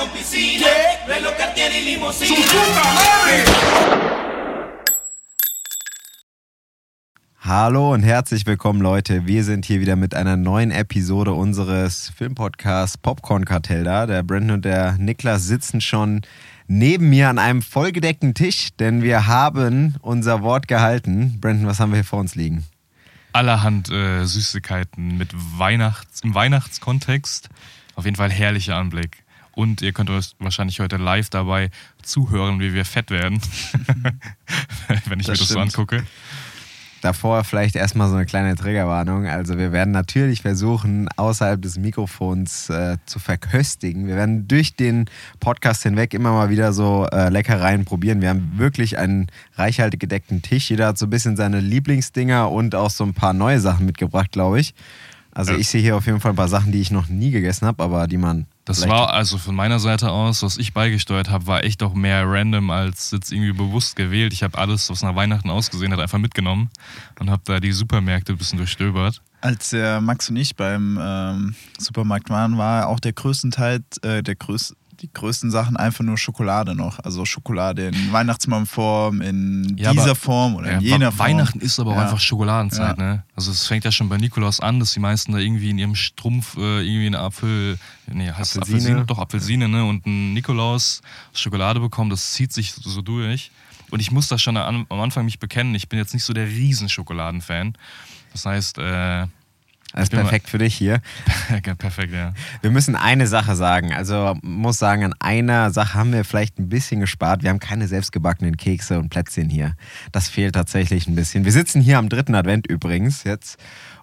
con piscina, reloj Cartier y limusina. ¡Su puta madre! Hallo und herzlich willkommen, Leute. Wir sind hier wieder mit einer neuen Episode unseres Filmpodcasts Popcorn Kartell da. Der Brandon und der Niklas sitzen schon neben mir an einem vollgedeckten Tisch, denn wir haben unser Wort gehalten. Brandon, was haben wir hier vor uns liegen? allerhand äh, Süßigkeiten mit Weihnachts im Weihnachtskontext. Auf jeden Fall herrlicher Anblick. Und ihr könnt euch wahrscheinlich heute live dabei zuhören, wie wir fett werden. Wenn ich Das mir das so stimmt. angucke. Davor vielleicht erstmal so eine kleine Triggerwarnung. Also wir werden natürlich versuchen, außerhalb des Mikrofons äh, zu verköstigen. Wir werden durch den Podcast hinweg immer mal wieder so äh, Leckereien probieren. Wir haben wirklich einen reichhaltig gedeckten Tisch. Jeder hat so ein bisschen seine Lieblingsdinger und auch so ein paar neue Sachen mitgebracht, glaube ich. Also ich sehe hier auf jeden Fall ein paar Sachen, die ich noch nie gegessen habe, aber die man Das vielleicht- war also von meiner Seite aus, was ich beigesteuert habe, war echt auch mehr random als jetzt irgendwie bewusst gewählt. Ich habe alles, was nach Weihnachten ausgesehen hat, einfach mitgenommen und habe da die Supermärkte ein bisschen durchstöbert. Als der Max und ich beim ähm, Supermarkt waren, war auch der größten Teil, äh, der größ die größten Sachen einfach nur Schokolade noch. Also Schokolade in Weihnachtsmannform, in Ja, dieser aber- Form oder in Ja, jener Wa- Form. Weihnachten ist aber auch Ja. einfach Schokoladenzeit, Ja. ne? Also es fängt ja schon bei Nikolaus an, dass die meisten da irgendwie in ihrem Strumpf äh, irgendwie eine Apfel, nee, heißt Apfelsine. Apfelsine, doch Apfelsine, ne? Und ein Nikolaus Schokolade bekommen, das zieht sich so durch. Und ich muss das schon am am Anfang mich bekennen, ich bin jetzt nicht so der Riesenschokoladenfan. Das heißt, äh, Das ist bin mal- perfekt für dich hier. perfekt, ja. Wir müssen eine Sache sagen. Also muss sagen, an einer Sache haben wir vielleicht ein bisschen gespart. Wir haben keine selbstgebackenen Kekse und Plätzchen hier. Das fehlt tatsächlich ein bisschen. Wir sitzen hier am dritten Advent übrigens jetzt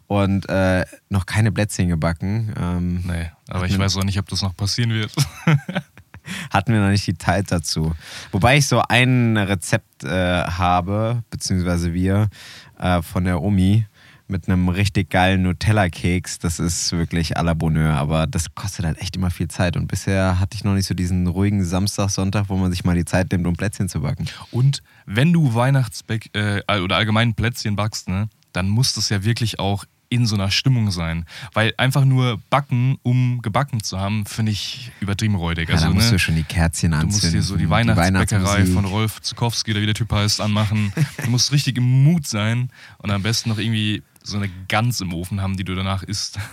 und äh, noch keine Plätzchen gebacken. Ähm, Nee, aber ich weiß auch nicht, ob das noch passieren wird. hatten wir noch nicht die Zeit dazu. Wobei ich so ein Rezept äh, habe, beziehungsweise wir, äh, von der Omi mit einem richtig geilen Nutella-Keks. Das ist wirklich à la Bonheur, aber das kostet halt echt immer viel Zeit. Und bisher hatte ich noch nicht so diesen ruhigen Samstag, Sonntag, wo man sich mal die Zeit nimmt, um Plätzchen zu backen. Und wenn du Weihnachtsbäck äh, oder allgemein Plätzchen backst, ne, dann muss das ja wirklich auch in so einer Stimmung sein. Weil einfach nur backen, um gebacken zu haben, finde ich übertrieben räudig. Ja, Also, da musst ne, du schon die Kerzchen du anzünden. musst dir so die Weihnachtsbäckerei Weihnachtsmusik. von Rolf Zukowski oder wie der Typ heißt, anmachen. Du musst richtig im Mut sein und am besten noch irgendwie so eine Gans im Ofen haben, die du danach isst.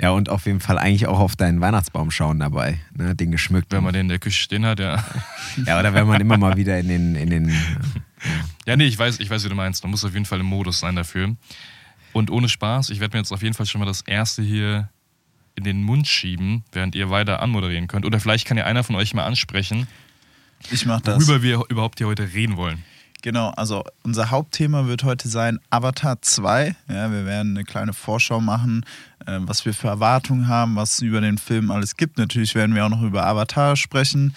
Ja, und auf jeden Fall eigentlich auch auf deinen Weihnachtsbaum schauen dabei. Ne? Den geschmückt. Wenn man den in der Küche stehen hat, ja. ja, oder wenn man immer mal wieder in den, in den Ja, nee, ich weiß, ich weiß, wie du meinst. Man muss auf jeden Fall im Modus sein dafür. Und ohne Spaß, ich werde mir jetzt auf jeden Fall schon mal das erste hier in den Mund schieben, während ihr weiter anmoderieren könnt. Oder vielleicht kann ja einer von euch mal ansprechen, Ich mach das. worüber wir überhaupt hier heute reden wollen. Genau, also unser Hauptthema wird heute sein Avatar 2. Ja, wir werden eine kleine Vorschau machen, äh, was wir für Erwartungen haben, was es über den Film alles gibt. Natürlich werden wir auch noch über Avatar sprechen.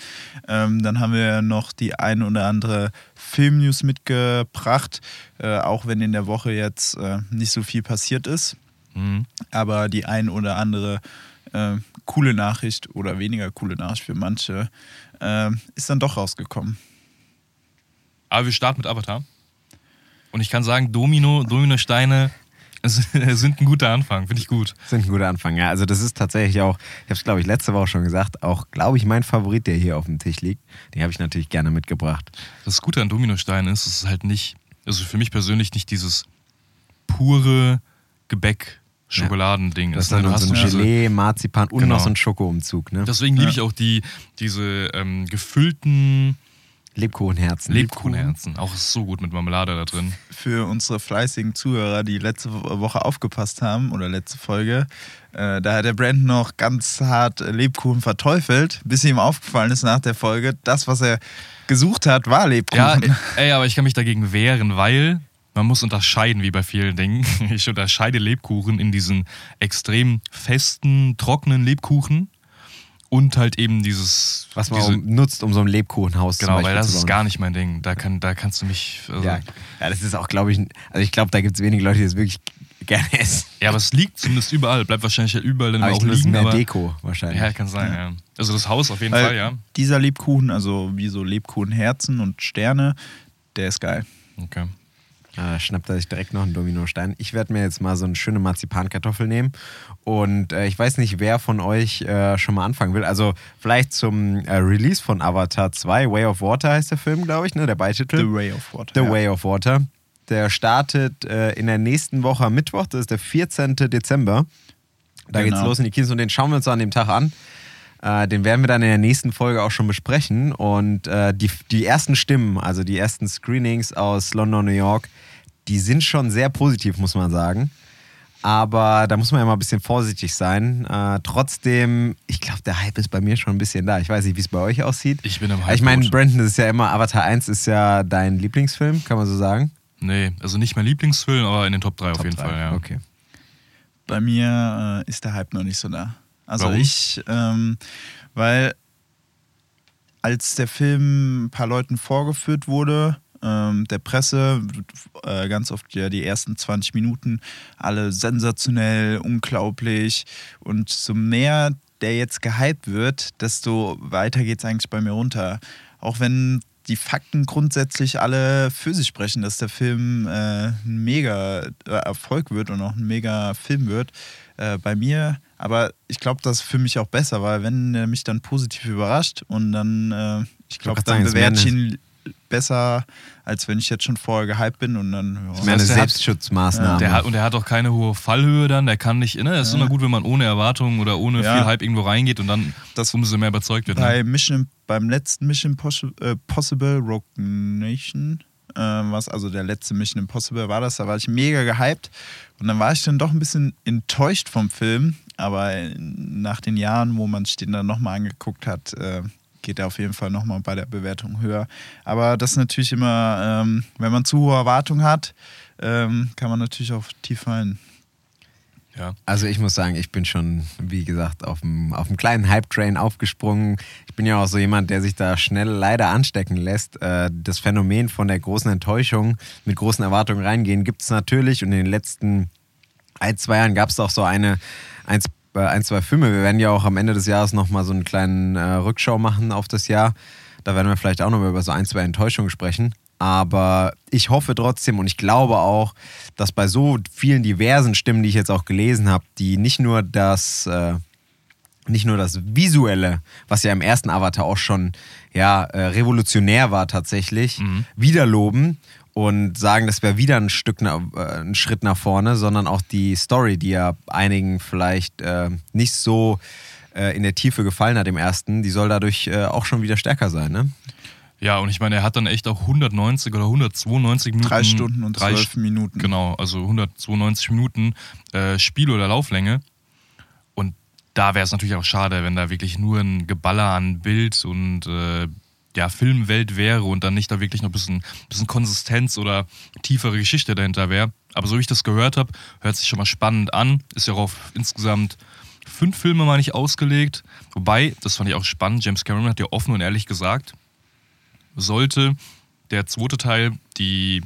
Ähm, dann haben wir noch die ein oder andere Filmnews mitgebracht, äh, auch wenn in der Woche jetzt äh, nicht so viel passiert ist. Mhm. Aber die ein oder andere äh, coole Nachricht oder weniger coole Nachricht für manche äh, ist dann doch rausgekommen. Aber wir starten mit Avatar. Und ich kann sagen, Domino, Dominosteine sind ein guter Anfang, finde ich gut. sind ein guter Anfang. Ja, also das ist tatsächlich auch, ich habe es glaube ich letzte Woche schon gesagt, auch glaube ich mein Favorit, der hier auf dem Tisch liegt. Den habe ich natürlich gerne mitgebracht. Das Gute an Dominosteinen ist, es ist halt nicht, also für mich persönlich nicht dieses pure Gebäck. Schokoladending Das ist. ne? dann Du hast so ein diese- Gelee, Marzipan und Genau. noch so ein Schokoumzug. Ne? Deswegen liebe ich auch die, diese ähm, gefüllten Lebkuchenherzen. Lebkuchenherzen. Auch so gut mit Marmelade da drin. für unsere fleißigen Zuhörer, die letzte Woche aufgepasst haben oder letzte Folge, äh, da hat der Brandon noch ganz hart Lebkuchen verteufelt, bis ihm aufgefallen ist nach der Folge, das, was er gesucht hat, war Ja, Lebkuchen. ey, aber ich kann mich dagegen wehren, weil man muss unterscheiden, wie bei vielen Dingen. Ich unterscheide Lebkuchen in diesen extrem festen, trockenen Lebkuchen und halt eben dieses. Was man diese, um, nutzt, um so ein Lebkuchenhaus Genau, zum weil Beispiel das zu ist gar nicht mein Ding. Da, kann, da kannst du mich. Also, Ja, ja, das ist auch, glaube ich, also ich glaube, da gibt es wenige Leute, die das wirklich gerne essen. Ja, aber es liegt zumindest überall. Bleibt wahrscheinlich ja überall dann Aber ich auch ist liegen. mehr aber, Deko wahrscheinlich. Ja, kann sein, ja. Also das Haus auf jeden Weil Fall, ja. Dieser Lebkuchen, also wie so Lebkuchenherzen und Sterne, der ist geil. Okay. Äh, schnappt er sich direkt noch einen Dominostein. Ich werde mir jetzt mal so eine schöne Marzipankartoffel nehmen. Und äh, ich weiß nicht, wer von euch äh, schon mal anfangen will. Also vielleicht zum äh, Release von Avatar 2, Way of Water heißt der Film, glaube ich, ne? Der Beititel. The Way of Water. The ja. Way of Water. Der startet äh, in der nächsten Woche am Mittwoch, das ist der 14. Dezember. Da geht's Genau. los in die Kinos und den schauen wir uns an dem Tag an. Äh, den werden wir dann in der nächsten Folge auch schon besprechen. Und äh, die, die ersten Stimmen, also die ersten Screenings aus London, New York, die sind schon sehr positiv, muss man sagen. Aber da muss man ja mal ein bisschen vorsichtig sein. Äh, trotzdem, ich glaube, der Hype ist bei mir schon ein bisschen da. Ich weiß nicht, wie es bei euch aussieht. Ich bin im Ich meine. Brandon, das ist ja immer, Avatar 1 ist ja dein Lieblingsfilm, kann man so sagen? Nee, also nicht mein Lieblingsfilm, aber in den Top 3 auf Top jeden drei. Fall, ja. Okay. Bei mir äh, ist der Hype noch nicht so da. Also Warum? ich, ähm, weil als der Film ein paar Leuten vorgeführt wurde, ähm, der Presse, äh, ganz oft ja die ersten 20 Minuten, alle sensationell, unglaublich. Und so mehr der jetzt gehypt wird, desto weiter geht es eigentlich bei mir runter. Auch wenn die Fakten grundsätzlich alle für sich sprechen, dass der Film äh, ein mega äh, Erfolg wird und auch ein mega Film wird. Äh, bei mir, aber ich glaube, das ist für mich auch besser, weil wenn er mich dann positiv überrascht und dann, äh, ich glaube, dann bewerte ich ihn besser, als wenn ich jetzt schon vorher gehypt bin und dann. Ja. Das ist mehr eine Selbstschutzmaßnahme. Der hat, und er hat auch keine hohe Fallhöhe dann, der kann nicht, ne? Es ist Ja. immer gut, wenn man ohne Erwartungen oder ohne Ja. viel Hype irgendwo reingeht und dann Das- umso mehr überzeugt wird. Ne? Bei Mission, beim letzten Mission Impossible, äh, Possible Rogue Nation, äh, was also der letzte Mission Impossible war das, da war ich mega gehypt und dann war ich dann doch ein bisschen enttäuscht vom Film, aber nach den Jahren, wo man sich den dann nochmal angeguckt hat, äh, geht er auf jeden Fall nochmal bei der Bewertung höher. Aber das ist natürlich immer, ähm, wenn man zu hohe Erwartungen hat, ähm, kann man natürlich auch tief fallen. Ja. Also ich muss sagen, ich bin schon, wie gesagt, auf dem, auf dem kleinen Hype-Train aufgesprungen. Ich bin ja auch so jemand, der sich da schnell leider anstecken lässt. Äh, Das Phänomen von der großen Enttäuschung mit großen Erwartungen reingehen gibt es natürlich. Und in den letzten ein, zwei Jahren gab es auch so eine, eins, äh, ein, zwei Filme. Wir werden ja auch am Ende des Jahres nochmal so einen kleinen äh, Rückschau machen auf das Jahr. Da werden wir vielleicht auch nochmal über so ein, zwei Enttäuschungen sprechen. Aber ich hoffe trotzdem und ich glaube auch, dass bei so vielen diversen Stimmen, die ich jetzt auch gelesen habe, die nicht nur das, äh, nicht nur das Visuelle, was ja im ersten Avatar auch schon ja, äh, revolutionär war tatsächlich, wieder loben und sagen, das wäre wieder ein Stück äh, ein Schritt nach vorne, sondern auch die Story, die ja einigen vielleicht äh, nicht so äh, in der Tiefe gefallen hat im ersten, die soll dadurch äh, auch schon wieder stärker sein, ne? Ja, und ich meine, er hat dann echt auch 190 oder 192 Minuten. Drei Stunden und drei zwölf Minuten. Genau, also 192 Minuten äh, Spiel- oder Lauflänge. Und da wäre es natürlich auch schade, wenn da wirklich nur ein Geballer an Bild und äh, ja, Filmwelt wäre und dann nicht da wirklich noch ein bisschen, bisschen Konsistenz oder tiefere Geschichte dahinter wäre. Aber so wie ich das gehört habe, hört sich schon mal spannend an. Ist ja auch auf insgesamt fünf Filme, meine ich, ausgelegt. Wobei, das fand ich auch spannend, James Cameron hat ja offen und ehrlich gesagt, sollte der zweite Teil die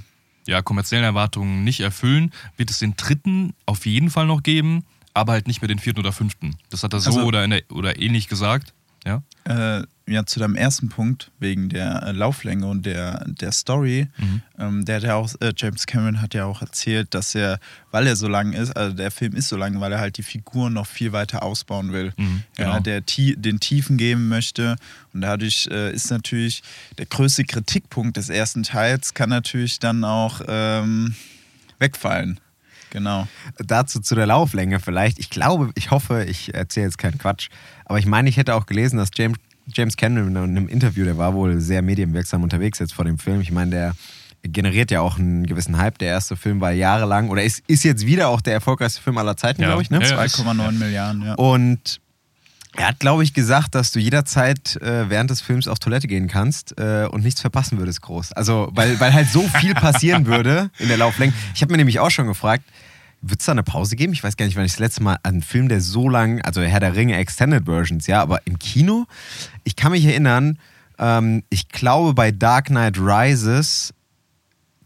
ja, kommerziellen Erwartungen nicht erfüllen, wird es den dritten auf jeden Fall noch geben, aber halt nicht mehr den vierten oder fünften. Das hat er so Also- oder, in der, oder ähnlich gesagt. Ja? Äh, ja, zu deinem ersten Punkt, wegen der äh, Lauflänge und der, der Story. Mhm. Ähm, der hat ja auch, äh, James Cameron hat ja auch erzählt, dass er, weil er so lang ist, also der Film ist so lang, weil er halt die Figuren noch viel weiter ausbauen will. Mhm, genau. Ja, der tie den Tiefen geben möchte. Und dadurch äh, ist natürlich der größte Kritikpunkt des ersten Teils, kann natürlich dann auch ähm, wegfallen. Genau. Dazu zu der Lauflänge vielleicht. Ich glaube, ich hoffe, ich erzähle jetzt keinen Quatsch, aber ich meine, ich hätte auch gelesen, dass James, James Cameron in einem Interview, der war wohl sehr medienwirksam unterwegs jetzt vor dem Film. Ich meine, der generiert ja auch einen gewissen Hype. Der erste Film war jahrelang oder ist, ist jetzt wieder auch der erfolgreichste Film aller Zeiten, Ja. glaube ich. Ne? Ja, ja. 2,9 Milliarden, ja. Und er hat, glaube ich, gesagt, dass du jederzeit äh, während des Films auf Toilette gehen kannst äh, und nichts verpassen würdest groß. Also, weil, weil halt so viel passieren würde in der Lauflänge. Ich habe mir nämlich auch schon gefragt, wird es da eine Pause geben? Ich weiß gar nicht, wann ich das letzte Mal einen Film, der so lang, also Herr der Ringe Extended Versions, ja, aber im Kino, ich kann mich erinnern, ähm, ich glaube bei Dark Knight Rises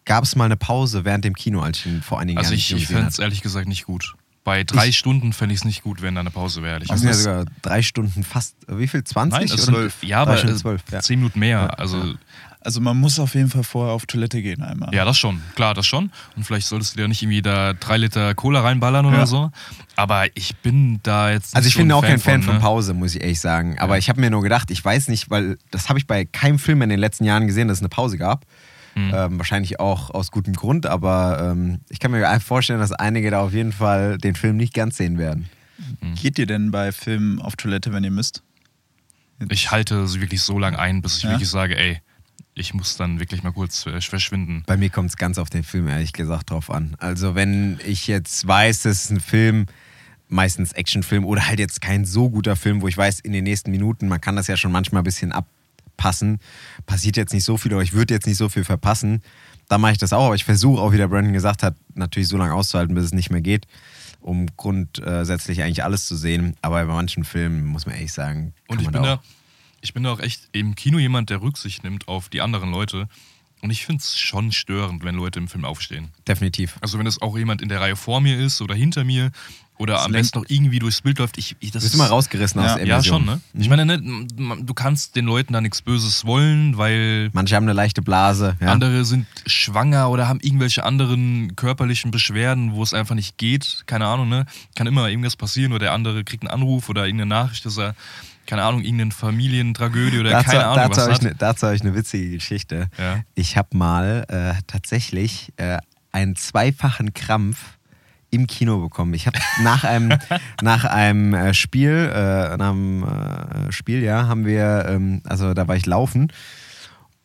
gab es mal eine Pause während dem Kino, als ich ihn vor einigen Also Jahren ich, ich fände es ehrlich gesagt nicht gut. Bei drei Stunden fände ich es nicht gut, wenn da eine Pause wäre. Das sind ja sogar drei Stunden fast, wie viel? 20? Nein, oder? sind, ja, aber Stunden äh, zwölf, ja. zehn Minuten mehr. Ja, also Also man muss auf jeden Fall vorher auf Toilette gehen einmal. Ja, das schon. Klar, das schon. Und vielleicht solltest du dir nicht irgendwie da drei Liter Cola reinballern oder Ja. so. Aber ich bin da jetzt. Also ich so bin ein auch kein Fan von ne? Pause, muss ich ehrlich sagen. Aber ich habe mir nur gedacht, ich weiß nicht, weil das habe ich bei keinem Film in den letzten Jahren gesehen, dass es eine Pause gab. Mhm. Ähm, wahrscheinlich auch aus gutem Grund, aber ähm, ich kann mir vorstellen, dass einige da auf jeden Fall den Film nicht ganz sehen werden. Geht ihr denn bei Filmen auf Toilette, wenn ihr müsst? Ich halte sie wirklich so lange ein, bis ich Ja? wirklich sage, ey, ich muss dann wirklich mal kurz äh, verschwinden. Bei mir kommt es ganz auf den Film ehrlich gesagt drauf an. Also wenn ich jetzt weiß, das ist ein Film, meistens Actionfilm oder halt jetzt kein so guter Film, wo ich weiß, in den nächsten Minuten, man kann das ja schon manchmal ein bisschen abpassen, passiert jetzt nicht so viel oder ich würde jetzt nicht so viel verpassen, dann mache ich das auch. Aber ich versuche auch, wie der Brandon gesagt hat, natürlich so lange auszuhalten, bis es nicht mehr geht, um grundsätzlich eigentlich alles zu sehen. Aber bei manchen Filmen muss man ehrlich sagen, Und ich man bin da da, ich bin da auch echt im Kino jemand, der Rücksicht nimmt auf die anderen Leute. Und ich finde es schon störend, wenn Leute im Film aufstehen. definitiv. Also wenn das auch jemand in der Reihe vor mir ist oder hinter mir oder am lenkt- besten noch irgendwie durchs Bild läuft. Ich, ich, das Du bist ist- immer rausgerissen Ja. aus der Ja, schon, ne? Ich meine, ne, du kannst den Leuten da nichts Böses wollen, weil Manche haben eine leichte Blase. Ja. andere sind schwanger oder haben irgendwelche anderen körperlichen Beschwerden, wo es einfach nicht geht. Keine Ahnung, ne? Kann immer irgendwas passieren oder der andere kriegt einen Anruf oder irgendeine Nachricht, dass er, keine Ahnung, irgendeine Familientragödie oder dazu, keine Ahnung dazu was habe ich, hat. ne, dazu hab ich eine witzige Geschichte. Ja. Ich habe mal äh, tatsächlich äh, einen zweifachen Krampf im Kino bekommen. Ich habe nach einem, nach einem äh, Spiel, äh, nach einem äh, Spiel, ja, haben wir, ähm, also da war ich laufen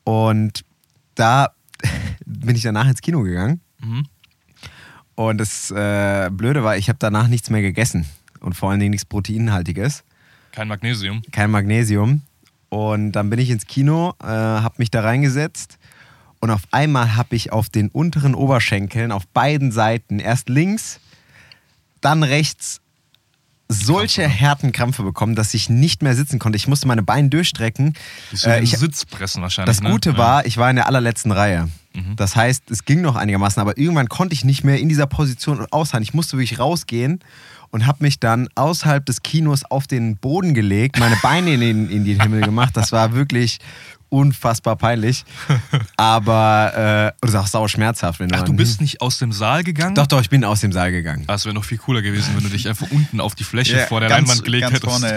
und da bin ich danach ins Kino gegangen Mhm. und das äh, Blöde war, ich habe danach nichts mehr gegessen und vor allen Dingen nichts Proteinhaltiges Kein Magnesium. kein Magnesium. Und dann bin ich ins Kino, äh, habe mich da reingesetzt und auf einmal habe ich auf den unteren Oberschenkeln auf beiden Seiten, erst links, dann rechts, solche härten Krämpfe bekommen, dass ich nicht mehr sitzen konnte. Ich musste meine Beine durchstrecken. Äh, ich, Sitz pressen wahrscheinlich. das ne? Gute Ja. war, ich war in der allerletzten Reihe. Mhm. Das heißt, es ging noch einigermaßen, aber irgendwann konnte ich nicht mehr in dieser Position aushalten. Ich musste wirklich rausgehen und habe mich dann außerhalb des Kinos auf den Boden gelegt, meine Beine in den, in den Himmel gemacht. Das war wirklich unfassbar peinlich. Aber, äh, es ist auch sauer schmerzhaft. Wenn Ach, du bist nicht aus dem Saal gegangen? Doch, doch, ich bin aus dem Saal gegangen. Ah, Es wäre noch viel cooler gewesen, wenn du dich einfach unten auf die Fläche Ja, vor der ganz, Leinwand gelegt ganz hättest. vorne,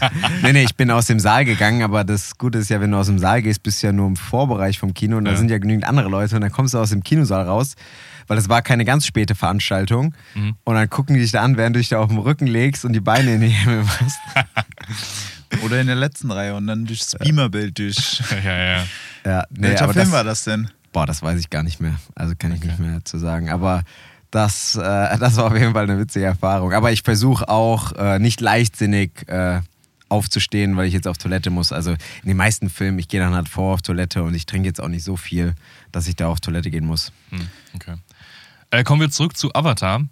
ja. nee, nee, ich bin aus dem Saal gegangen, aber das Gute ist ja, wenn du aus dem Saal gehst, bist du ja nur im Vorbereich vom Kino und da Ja. sind ja genügend andere Leute und dann kommst du aus dem Kinosaal raus, weil es war keine ganz späte Veranstaltung Mhm. und dann gucken die dich da an, während du dich da auf dem Rücken legst und die Beine in die Himmel machst. Oder in der letzten Reihe und dann durchs Beamerbild durch. ja, ja. Ja, nee, Welcher aber Film das, war das denn? Boah, das weiß ich gar nicht mehr. Also kann ich nicht mehr zu sagen. Aber das, äh, das war auf jeden Fall eine witzige Erfahrung. Aber ich versuche auch äh, nicht leichtsinnig äh, aufzustehen, weil ich jetzt auf Toilette muss. Also in den meisten Filmen, ich gehe dann halt vor auf Toilette und ich trinke jetzt auch nicht so viel, dass ich da auf Toilette gehen muss. Hm, okay. Äh, kommen wir zurück zu Avatar.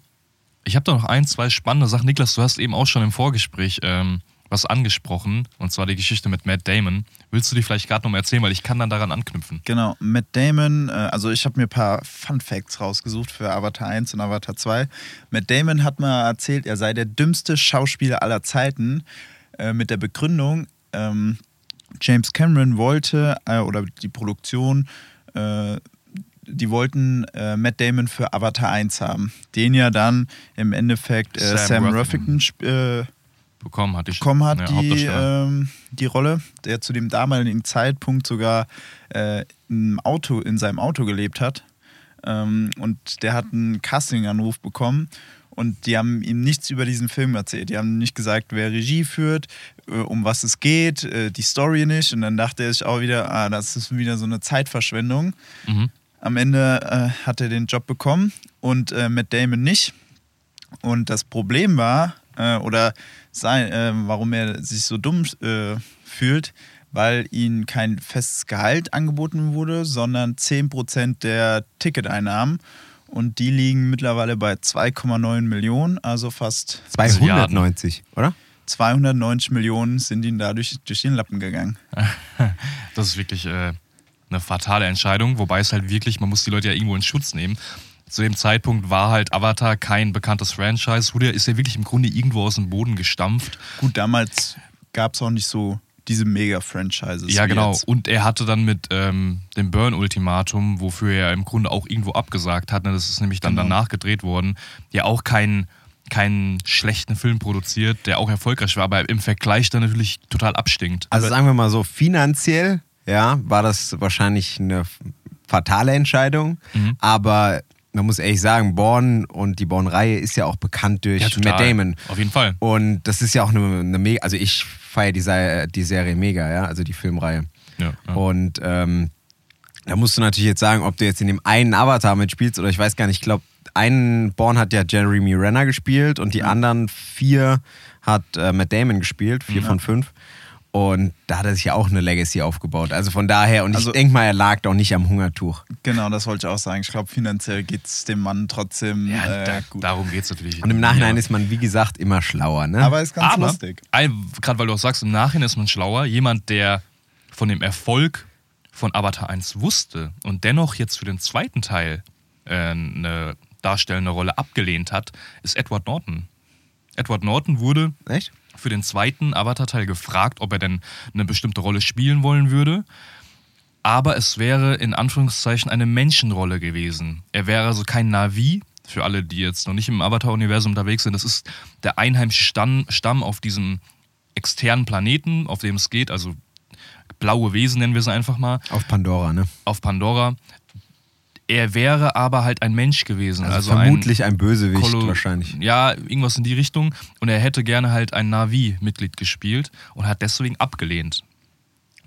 Ich habe da noch ein, zwei spannende Sachen. Niklas, du hast eben auch schon im Vorgespräch ähm, was angesprochen, und zwar die Geschichte mit Matt Damon. Willst du die vielleicht gerade nochmal erzählen, weil ich kann dann daran anknüpfen. Genau, Matt Damon, äh, also ich habe mir ein paar Fun Facts rausgesucht für Avatar 1 und Avatar 2. Matt Damon hat mal erzählt, er sei der dümmste Schauspieler aller Zeiten äh, mit der Begründung, ähm, James Cameron wollte, äh, oder die Produktion, äh, die wollten äh, Matt Damon für Avatar 1 haben, den ja dann im Endeffekt äh, Sam Sam. Rockwell äh, Bekommen hat die, bekommen hat, ja, die, ähm, die Rolle, der zu dem damaligen Zeitpunkt sogar äh, im Auto, in seinem Auto gelebt hat. Ähm, und der hat einen Casting-Anruf bekommen und die haben ihm nichts über diesen Film erzählt. Die haben nicht gesagt, wer Regie führt, äh, um was es geht, äh, die Story nicht. Und dann dachte er sich auch wieder, ah, das ist wieder so eine Zeitverschwendung. Mhm. Am Ende äh, hat er den Job bekommen und äh, Matt Damon nicht. Und das Problem war, äh, oder sein, äh, warum er sich so dumm äh, fühlt, weil ihm kein festes Gehalt angeboten wurde, sondern 10% der Ticketeinnahmen. Und die liegen mittlerweile bei 2,9 Millionen, also fast 290, oder? 290 Millionen sind ihnen dadurch durch den Lappen gegangen. Das ist wirklich äh, eine fatale Entscheidung, wobei es halt wirklich, man muss die Leute ja irgendwo in Schutz nehmen. zu dem Zeitpunkt war halt Avatar kein bekanntes Franchise. Wurde, ist ja wirklich im Grunde irgendwo aus dem Boden gestampft. Gut, damals gab es auch nicht so diese Mega-Franchises. Ja, wie genau. Jetzt. Und er hatte dann mit ähm, dem Burn-Ultimatum, wofür er im Grunde auch irgendwo abgesagt hat, ne, das ist nämlich dann Genau. danach gedreht worden, ja auch keinen keinen schlechten Film produziert, der auch erfolgreich war, aber im Vergleich dann natürlich total abstinkt. Also sagen wir mal so, finanziell, ja, war das wahrscheinlich eine fatale Entscheidung. Mhm. Aber man muss ehrlich sagen, Born und die Born-Reihe ist ja auch bekannt durch Ja. Matt Damon. Auf jeden Fall. Und das ist ja auch eine, eine mega, also ich feiere die, Se- die Serie mega, ja, also die Filmreihe. Ja, ja. Und ähm, da musst du natürlich jetzt sagen, ob du jetzt in dem einen Avatar mitspielst oder ich weiß gar nicht, ich glaube, einen Born hat ja Jeremy Renner gespielt und die anderen vier hat äh, Matt Damon gespielt, vier von fünf. Und da hat er sich ja auch eine Legacy aufgebaut. Also von daher, und Also- ich denke mal, er lag doch nicht am Hungertuch. Genau, das wollte ich auch sagen. Ich glaube, finanziell geht es dem Mann trotzdem Ja, äh, da, gut. darum geht es natürlich. Und im Nachhinein ja. ist man, wie gesagt, immer schlauer. Ne? Aber ist ganz Aber, lustig. gerade weil du auch sagst, im Nachhinein ist man schlauer. Jemand, der von dem Erfolg von Avatar 1 wusste und dennoch jetzt für den zweiten Teil äh, eine darstellende Rolle abgelehnt hat, ist Edward Norton. Edward Norton wurde Echt? Für den zweiten Avatar-Teil gefragt, ob er denn eine bestimmte Rolle spielen wollen würde. Aber es wäre in Anführungszeichen eine Menschenrolle gewesen. Er wäre also kein Navi, für alle, die jetzt noch nicht im Avatar-Universum unterwegs sind. Das ist der einheimische Stamm, Stamm auf diesem externen Planeten, auf dem es geht, also blaue Wesen nennen wir sie einfach mal, Auf Pandora, ne? auf Pandora. Er wäre aber halt ein Mensch gewesen. Also, Also, vermutlich ein, Bösewicht Kollo- wahrscheinlich. Ja, irgendwas in die Richtung. Und er hätte gerne halt ein Navi-Mitglied gespielt und hat deswegen abgelehnt.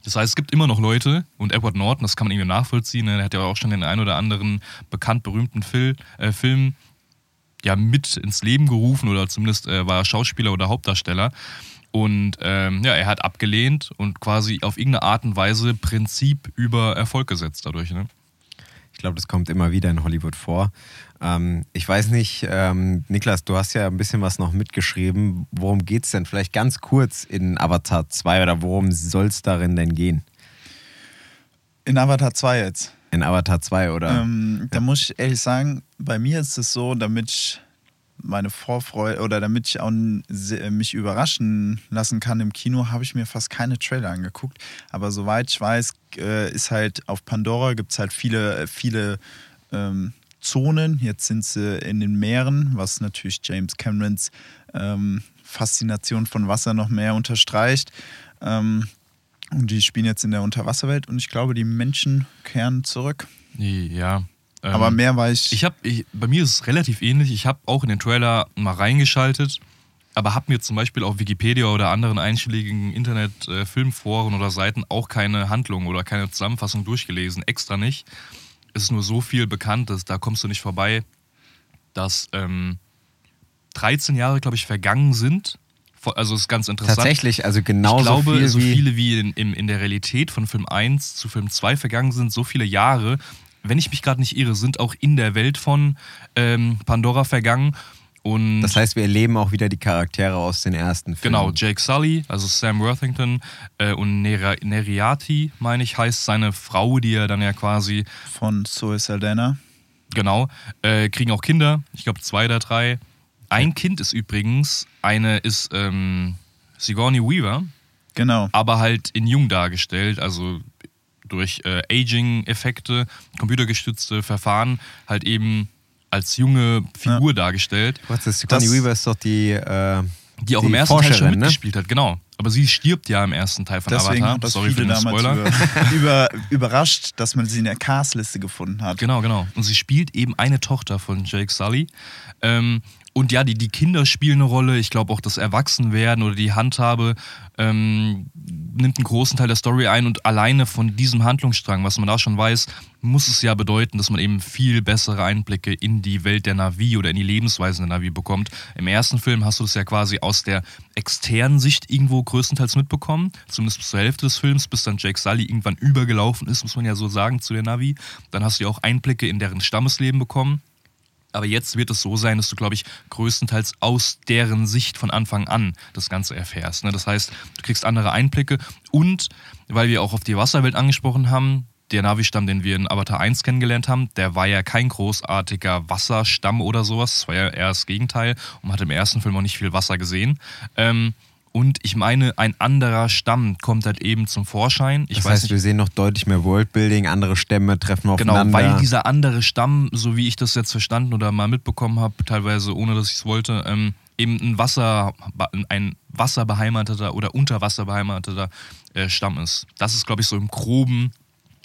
Das heißt, es gibt immer noch Leute, und Edward Norton, das kann man irgendwie nachvollziehen, ne, der hat ja auch schon den ein oder anderen bekannt berühmten Fil äh, Film ja mit ins Leben gerufen oder zumindest äh, war er Schauspieler oder Hauptdarsteller. Und ähm, ja, er hat abgelehnt und quasi auf irgendeine Art und Weise Prinzip über Erfolg gesetzt dadurch. Ne? Ich glaube, das kommt immer wieder in Hollywood vor. Ähm, ich weiß nicht, ähm, Niklas, du hast ja ein bisschen was noch mitgeschrieben. Worum geht es denn? Vielleicht ganz kurz in Avatar 2 oder worum soll es darin denn gehen? In Avatar 2 jetzt. In Avatar 2 oder? Ähm, da muss ich ehrlich sagen, bei mir ist es so, damit ich meine Vorfreude oder damit ich auch se- mich überraschen lassen kann im Kino, habe ich mir fast keine Trailer angeguckt. Aber soweit ich weiß, äh, ist halt auf Pandora gibt es halt viele, viele ähm, Zonen. Jetzt sind sie in den Meeren, was natürlich James Camerons ähm, Faszination von Wasser noch mehr unterstreicht. Ähm, und die spielen jetzt in der Unterwasserwelt und ich glaube, die Menschen kehren zurück. Ja. Ähm, Aber mehr weiß ich. Ich habe, ich, bei mir ist es relativ ähnlich. Ich habe auch in den Trailer mal reingeschaltet, aber habe mir zum Beispiel auf Wikipedia oder anderen einschlägigen Internet-Filmforen oder Seiten auch keine Handlung oder keine Zusammenfassung durchgelesen. Extra nicht. Es ist nur so viel bekannt, dass da kommst du nicht vorbei, dass ähm, 13 Jahre, glaube ich, vergangen sind. Also es ist ganz interessant. Tatsächlich, also genauso ich glaube, viel so viele wie in, in, in der Realität von Film 1 zu Film 2 vergangen sind, so viele Jahre, wenn ich mich gerade nicht irre, sind auch in der Welt von ähm, Pandora vergangen. Und Das heißt, wir erleben auch wieder die Charaktere aus den ersten Filmen. genau, Jake Sully, also Sam Worthington äh, und Nera, Neriati, meine ich, heißt seine Frau, die er dann ja quasi von Zoe Saldana. Genau. Äh, kriegen auch Kinder. Ich glaube zwei oder drei. Ein Kind ist übrigens, eine ist ähm, Sigourney Weaver, Genau. aber halt in jung dargestellt, also durch äh, Aging-Effekte, computergestützte Verfahren, halt eben als junge Figur dargestellt, Was ist Sigourney Das- Weaver ist doch die, äh, die auch Die im ersten Teil schon Forscherin, ne? mitgespielt hat, genau. Aber sie stirbt ja im ersten Teil von Deswegen Avatar. das Sorry für den damals Spoiler. über, über, überrascht, dass man sie in der Castliste gefunden hat. Genau, genau. Und sie spielt eben eine Tochter von Jake Sully. Ähm, und ja, die, die Kinder spielen eine Rolle. Ich glaube auch das Erwachsenwerden oder die Handhabe ähm, nimmt einen großen Teil der Story ein. Und alleine von diesem Handlungsstrang, was man da schon weiß, muss es ja bedeuten, dass man eben viel bessere Einblicke in die Welt der Navi oder in die Lebensweisen der Navi bekommt. Im ersten Film hast du das ja quasi aus der externen Sicht irgendwo größtenteils mitbekommen, zumindest bis zur Hälfte des Films, bis dann Jake Sully irgendwann übergelaufen ist, muss man ja so sagen, zu der Navi. Dann hast du ja auch Einblicke in deren Stammesleben bekommen. Aber jetzt wird es so sein, dass du, glaube ich, größtenteils aus deren Sicht von Anfang an das Ganze erfährst. Ne? Das heißt, du kriegst andere Einblicke und, weil wir auch auf die Wasserwelt angesprochen haben, der Navi-Stamm, den wir in Avatar 1 kennengelernt haben, der war ja kein großartiger Wasserstamm oder sowas. Das war ja eher das Gegenteil und man hat im ersten Film auch nicht viel Wasser gesehen. Ähm, und ich meine, ein anderer Stamm kommt halt eben zum Vorschein. Ich das weiß heißt, nicht, wir sehen noch deutlich mehr Worldbuilding, andere Stämme treffen Genau, aufeinander. weil dieser andere Stamm, so wie ich das jetzt verstanden oder mal mitbekommen habe, teilweise ohne dass ich es wollte, ähm, eben ein Wasser, ein wasserbeheimateter oder unterwasserbeheimateter äh, Stamm ist. Das ist, glaube ich, so im Groben,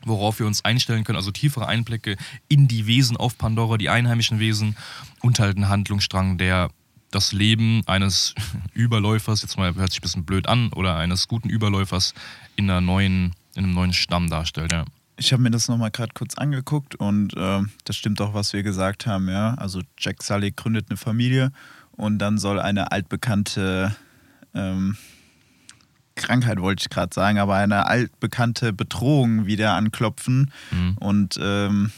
worauf wir uns einstellen können. Also tiefere Einblicke in die Wesen auf Pandora, die einheimischen Wesen und halt ein Handlungsstrang, der das Leben eines Überläufers, jetzt mal hört sich ein bisschen blöd an, oder eines guten Überläufers in einer neuen, in einem neuen Stamm darstellt, ja. Ich habe mir das nochmal gerade kurz angeguckt und äh, das stimmt auch, was wir gesagt haben, ja. Also Jack Sully gründet eine Familie und dann soll eine altbekannte ähm, Krankheit, wollte ich gerade sagen, aber eine altbekannte Bedrohung wieder anklopfen Mhm. und ähm,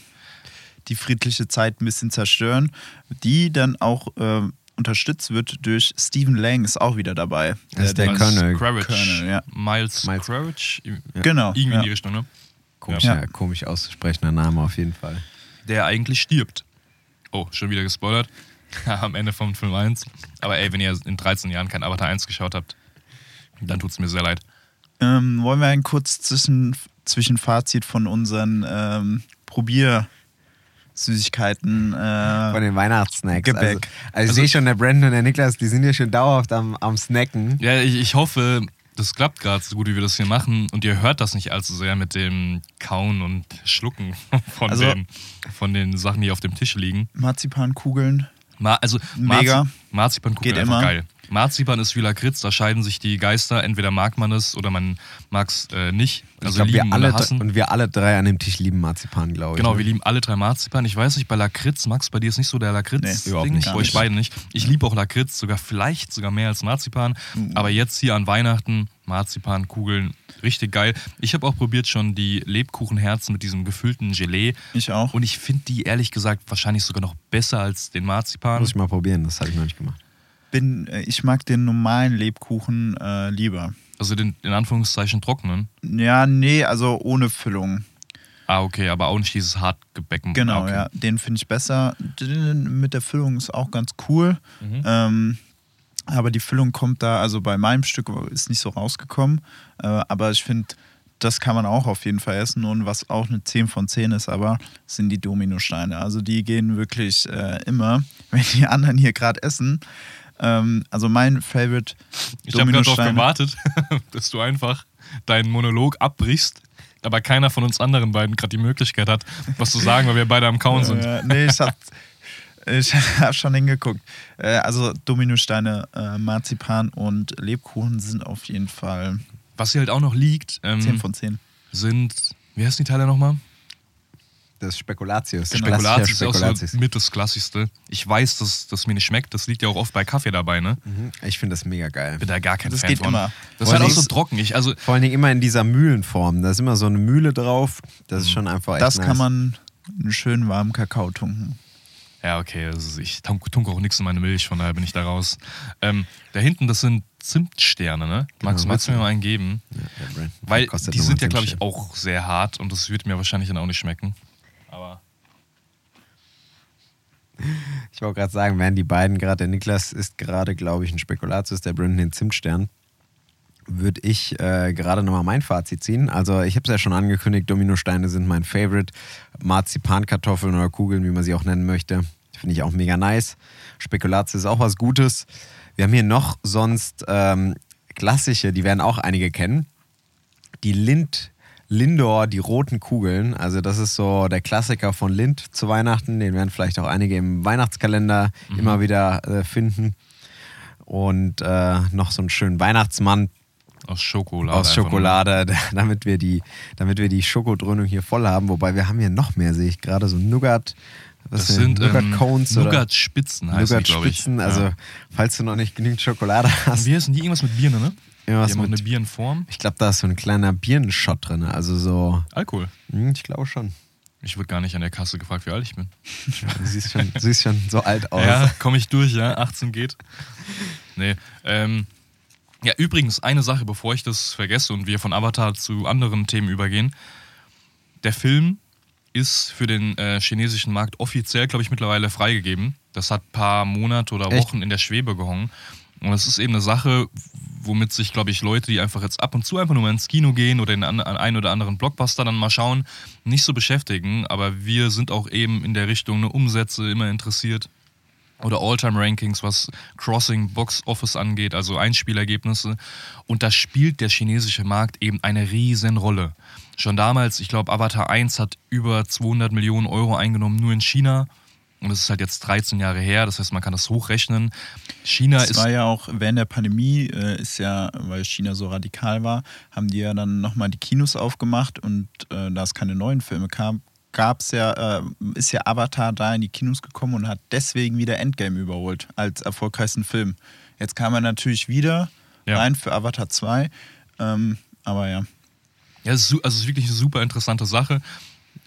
die friedliche Zeit ein bisschen zerstören, die dann auch ähm, unterstützt wird durch Stephen Lang, ist auch wieder dabei. Das ist der Miles Colonel. Quaritch. Colonel, ja. Miles, Miles- Quaritch. Ja. Genau, Irgendwie ja. in die Richtung, ne? komisch, Ja. ja. komisch auszusprechender Name auf jeden Fall. Der eigentlich stirbt. Oh, schon wieder gespoilert. Am Ende vom Film 1. Aber ey, wenn ihr in 13 Jahren kein Avatar 1 geschaut habt, dann tut's mir sehr leid. Ähm, wollen wir ein kurz Zwischen Zwischenfazit von unseren ähm, Probiersüßigkeiten äh, Von den Weihnachtssnacks. Gebäck. Also, also ich sehe schon, der Brandon und der Niklas, die sind ja schon dauerhaft am, am Snacken. Ja, ich, ich hoffe, das klappt gerade so gut, wie wir das hier machen. Und ihr hört das nicht allzu sehr mit dem Kauen und Schlucken von, Also- den, von den Sachen, die auf dem Tisch liegen. Marzipankugeln. Ma also Mega. Marzi Marzipankugel Geht einfach immer. geil. Marzipan ist wie Lakritz, da scheiden sich die Geister. Entweder mag man es oder man mag es äh, nicht. ich Also glaube, wir lieben alle hassen. und wir alle drei an dem Tisch lieben Marzipan, glaube ich. Genau, ne? wir lieben alle drei Marzipan. Ich weiß nicht, bei Lakritz, Max, bei dir ist nicht so der Lakritz. Nee, überhaupt Ding. nicht. Bei euch beiden nicht. Ich liebe auch Lakritz, sogar vielleicht sogar mehr als Marzipan. Aber jetzt hier an Weihnachten, Marzipankugeln, richtig geil. Ich habe auch probiert schon die Lebkuchenherzen mit diesem gefüllten Gelee. Ich auch. Und ich finde die ehrlich gesagt wahrscheinlich sogar noch besser als den Marzipan. Muss ich mal probieren, das habe ich noch nicht gemacht. Bin, äh, ich mag den normalen Lebkuchen äh, lieber. Also den in Anführungszeichen trockenen. Ja, nee, also ohne Füllung. Ah, okay, aber auch nicht dieses Hartgebecken. Genau, ah, okay. ja. Den finde ich besser. Den mit der Füllung ist auch ganz cool. Mhm. Ähm, aber die Füllung kommt da, also bei meinem Stück ist nicht so rausgekommen. Äh, aber ich finde, das kann man auch auf jeden Fall essen. Und was auch eine 10 von 10 ist, aber sind die Dominosteine. Also die gehen wirklich äh, immer, wenn die anderen hier gerade essen. Ähm, also mein Favorite Ich habe gerade darauf gewartet, dass du einfach deinen Monolog abbrichst, aber keiner von uns anderen beiden gerade die Möglichkeit hat, was zu sagen, weil wir beide am Kauen sind. Äh, nee, ich hab, ich hab schon hingeguckt. Äh, also Dominosteine, äh, Marzipan und Lebkuchen sind auf jeden Fall Was hier halt auch noch liegt, 10 ähm, von 10. sind, wie heißen die Teile nochmal? Das Spekulatius. Spekulatius ist Klassischer auch Spekulatius. so mit das Klassischste. Ich weiß, dass das mir nicht schmeckt. Das liegt ja auch oft bei Kaffee dabei, ne? Mhm. Ich finde das mega geil. Bin da gar kein Das Fan geht von. immer. Das ist halt auch so trocken. Ich, also, Vor allen Dingen immer in dieser Mühlenform. Da ist immer so eine Mühle drauf. Das ist schon einfach echt Das nice. kann man einen schönen warmen Kakao tunken. Ja, okay. Also ich tunk- tunke auch nichts in meine Milch, von daher bin ich da raus. Ähm, da hinten, das sind Zimtsterne, ne? Max, Genau, magst du mir mal einen geben? Ja, Brand. Weil die sind ja, 10 glaube ich, auch sehr hart und das wird mir wahrscheinlich dann auch nicht schmecken. Aber Ich wollte gerade sagen, während die beiden gerade, der Niklas ist gerade, glaube ich, ein Spekulatius, der Brandon den Zimtstern, würde ich äh, gerade nochmal mein Fazit ziehen. Also ich habe es ja schon angekündigt, Dominosteine sind mein Favorite. Marzipankartoffeln oder Kugeln, wie man sie auch nennen möchte, finde ich auch mega nice. Spekulatius ist auch was Gutes. Wir haben hier noch sonst ähm, klassische, die werden auch einige kennen. Die Lind, Lindor, die roten Kugeln. Also das ist so der Klassiker von Lind zu Weihnachten. Den werden vielleicht auch einige im Weihnachtskalender immer wieder äh, finden. Und äh, noch so einen schönen Weihnachtsmann aus Schokolade. aus. Schokolade, damit wir die, damit wir die Schokodröhnung hier voll haben. Wobei wir haben hier noch mehr, sehe ich gerade, so Nougat. Was Das sind ähm, Nougat-Cones oder Nougat-Spitzen heißen die, glaube ich. Nougat-Spitzen. Also Ja. falls du noch nicht genügend Schokolade Und hast, wie heißen die? Irgendwas mit Birne, ne? Irgendwas mit eine Birnenform. ich glaube, da ist so ein kleiner Birnenshot drin. Also so, Alkohol. hm, ich glaube schon. Ich wurde gar nicht an der Kasse gefragt, wie alt ich bin. Du siehst schon, du siehst schon so alt aus. Ja, komme ich durch, ja. 18 geht. Nee. Ähm, ja, übrigens, eine Sache, bevor ich das vergesse und wir von Avatar zu anderen Themen übergehen. der Film ist für den äh, chinesischen Markt offiziell, glaube ich, mittlerweile freigegeben. Das hat ein paar Monate oder Echt? Wochen in der Schwebe gehangen. Und das ist eben eine Sache, womit sich, glaube ich, Leute, die einfach jetzt ab und zu einfach nur mal ins Kino gehen oder in einen einen oder anderen Blockbuster dann mal schauen, nicht so beschäftigen. Aber wir sind auch eben in der Richtung ne, Umsätze immer interessiert. Oder All-Time-Rankings, was Crossing Box Office angeht, also Einspielergebnisse. Und da spielt der chinesische Markt eben eine riesen Rolle. Schon damals, ich glaube, Avatar 1 hat über 200 Millionen Euro eingenommen, nur in China. Und das ist halt jetzt 13 Jahre her, das heißt, man kann das hochrechnen. China Es ist. war ja auch während der Pandemie, äh, ist ja, weil China so radikal war, haben die ja dann nochmal die Kinos aufgemacht und äh, da es keine neuen Filme gab, gab's ja, äh, ist ja Avatar da in die Kinos gekommen und hat deswegen wieder Endgame überholt als erfolgreichsten Film. Jetzt kam er natürlich wieder Ja. rein für Avatar 2, ähm, aber ja. Ja, es ist, also es ist wirklich eine super interessante Sache.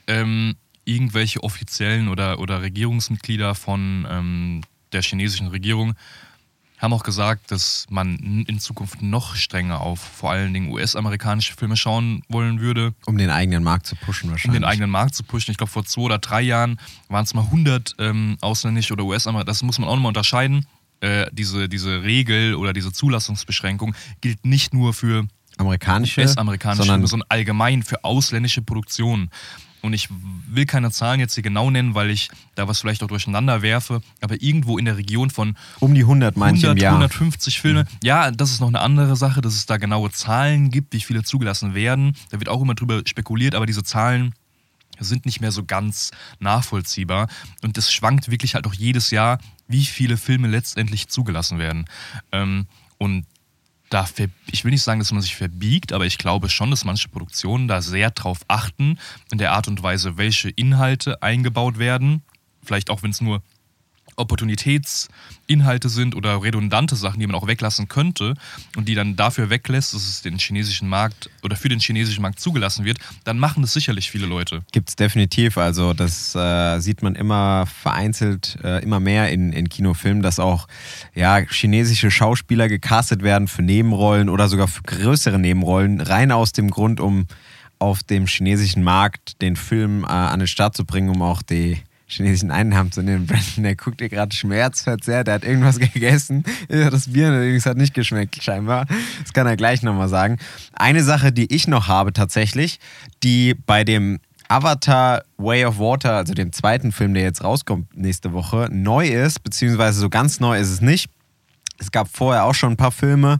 Ähm, irgendwelche offiziellen oder, oder Regierungsmitglieder von ähm, der chinesischen Regierung haben auch gesagt, dass man in Zukunft noch strenger auf vor allen Dingen US-amerikanische Filme schauen wollen würde, Um den eigenen Markt zu pushen um wahrscheinlich. den eigenen Markt zu pushen. Ich glaube, vor zwei oder drei Jahren waren es mal 100 ähm, ausländische oder US-Amerikaner. Das muss man auch nochmal unterscheiden. Äh, diese, diese Regel oder diese Zulassungsbeschränkung gilt nicht nur für Amerikanische, US-amerikanische sondern Filme, sondern allgemein für ausländische Produktionen. Und ich will keine Zahlen jetzt hier genau nennen, weil ich da was vielleicht auch durcheinander werfe, aber irgendwo in der Region von um die 100 manche 100, im Jahr. 150 Filme. Ja, das ist noch eine andere Sache, dass es da genaue Zahlen gibt, wie viele zugelassen werden. Da wird auch immer drüber spekuliert, aber diese Zahlen sind nicht mehr so ganz nachvollziehbar. Und es schwankt wirklich halt auch jedes Jahr, wie viele Filme letztendlich zugelassen werden. Ähm, und da, ich will nicht sagen, dass man sich verbiegt, aber ich glaube schon, dass manche Produktionen da sehr drauf achten, in der Art und Weise, welche Inhalte eingebaut werden. Vielleicht auch, wenn es nur Opportunitätsinhalte sind oder redundante Sachen, die man auch weglassen könnte und die dann dafür weglässt, dass es den chinesischen Markt oder für den chinesischen Markt zugelassen wird, dann machen das sicherlich viele Leute. Gibt es definitiv. Also das äh, sieht man immer vereinzelt, äh, immer mehr in, in Kinofilmen, dass auch ja, chinesische Schauspieler gecastet werden für Nebenrollen oder sogar für größere Nebenrollen, rein aus dem Grund, um auf dem chinesischen Markt den Film äh, an den Start zu bringen, um auch die chinesischen Einnahmen zu nehmen. Brandon, der guckt dir gerade schmerzverzerrt, der hat irgendwas gegessen. Das Bier allerdings hat nicht geschmeckt, scheinbar. Das kann er gleich nochmal sagen. Eine Sache, die ich noch habe tatsächlich, die bei dem Avatar Way of Water, also dem zweiten Film, der jetzt rauskommt nächste Woche, neu ist, beziehungsweise so ganz neu ist es nicht. Es gab vorher auch schon ein paar Filme,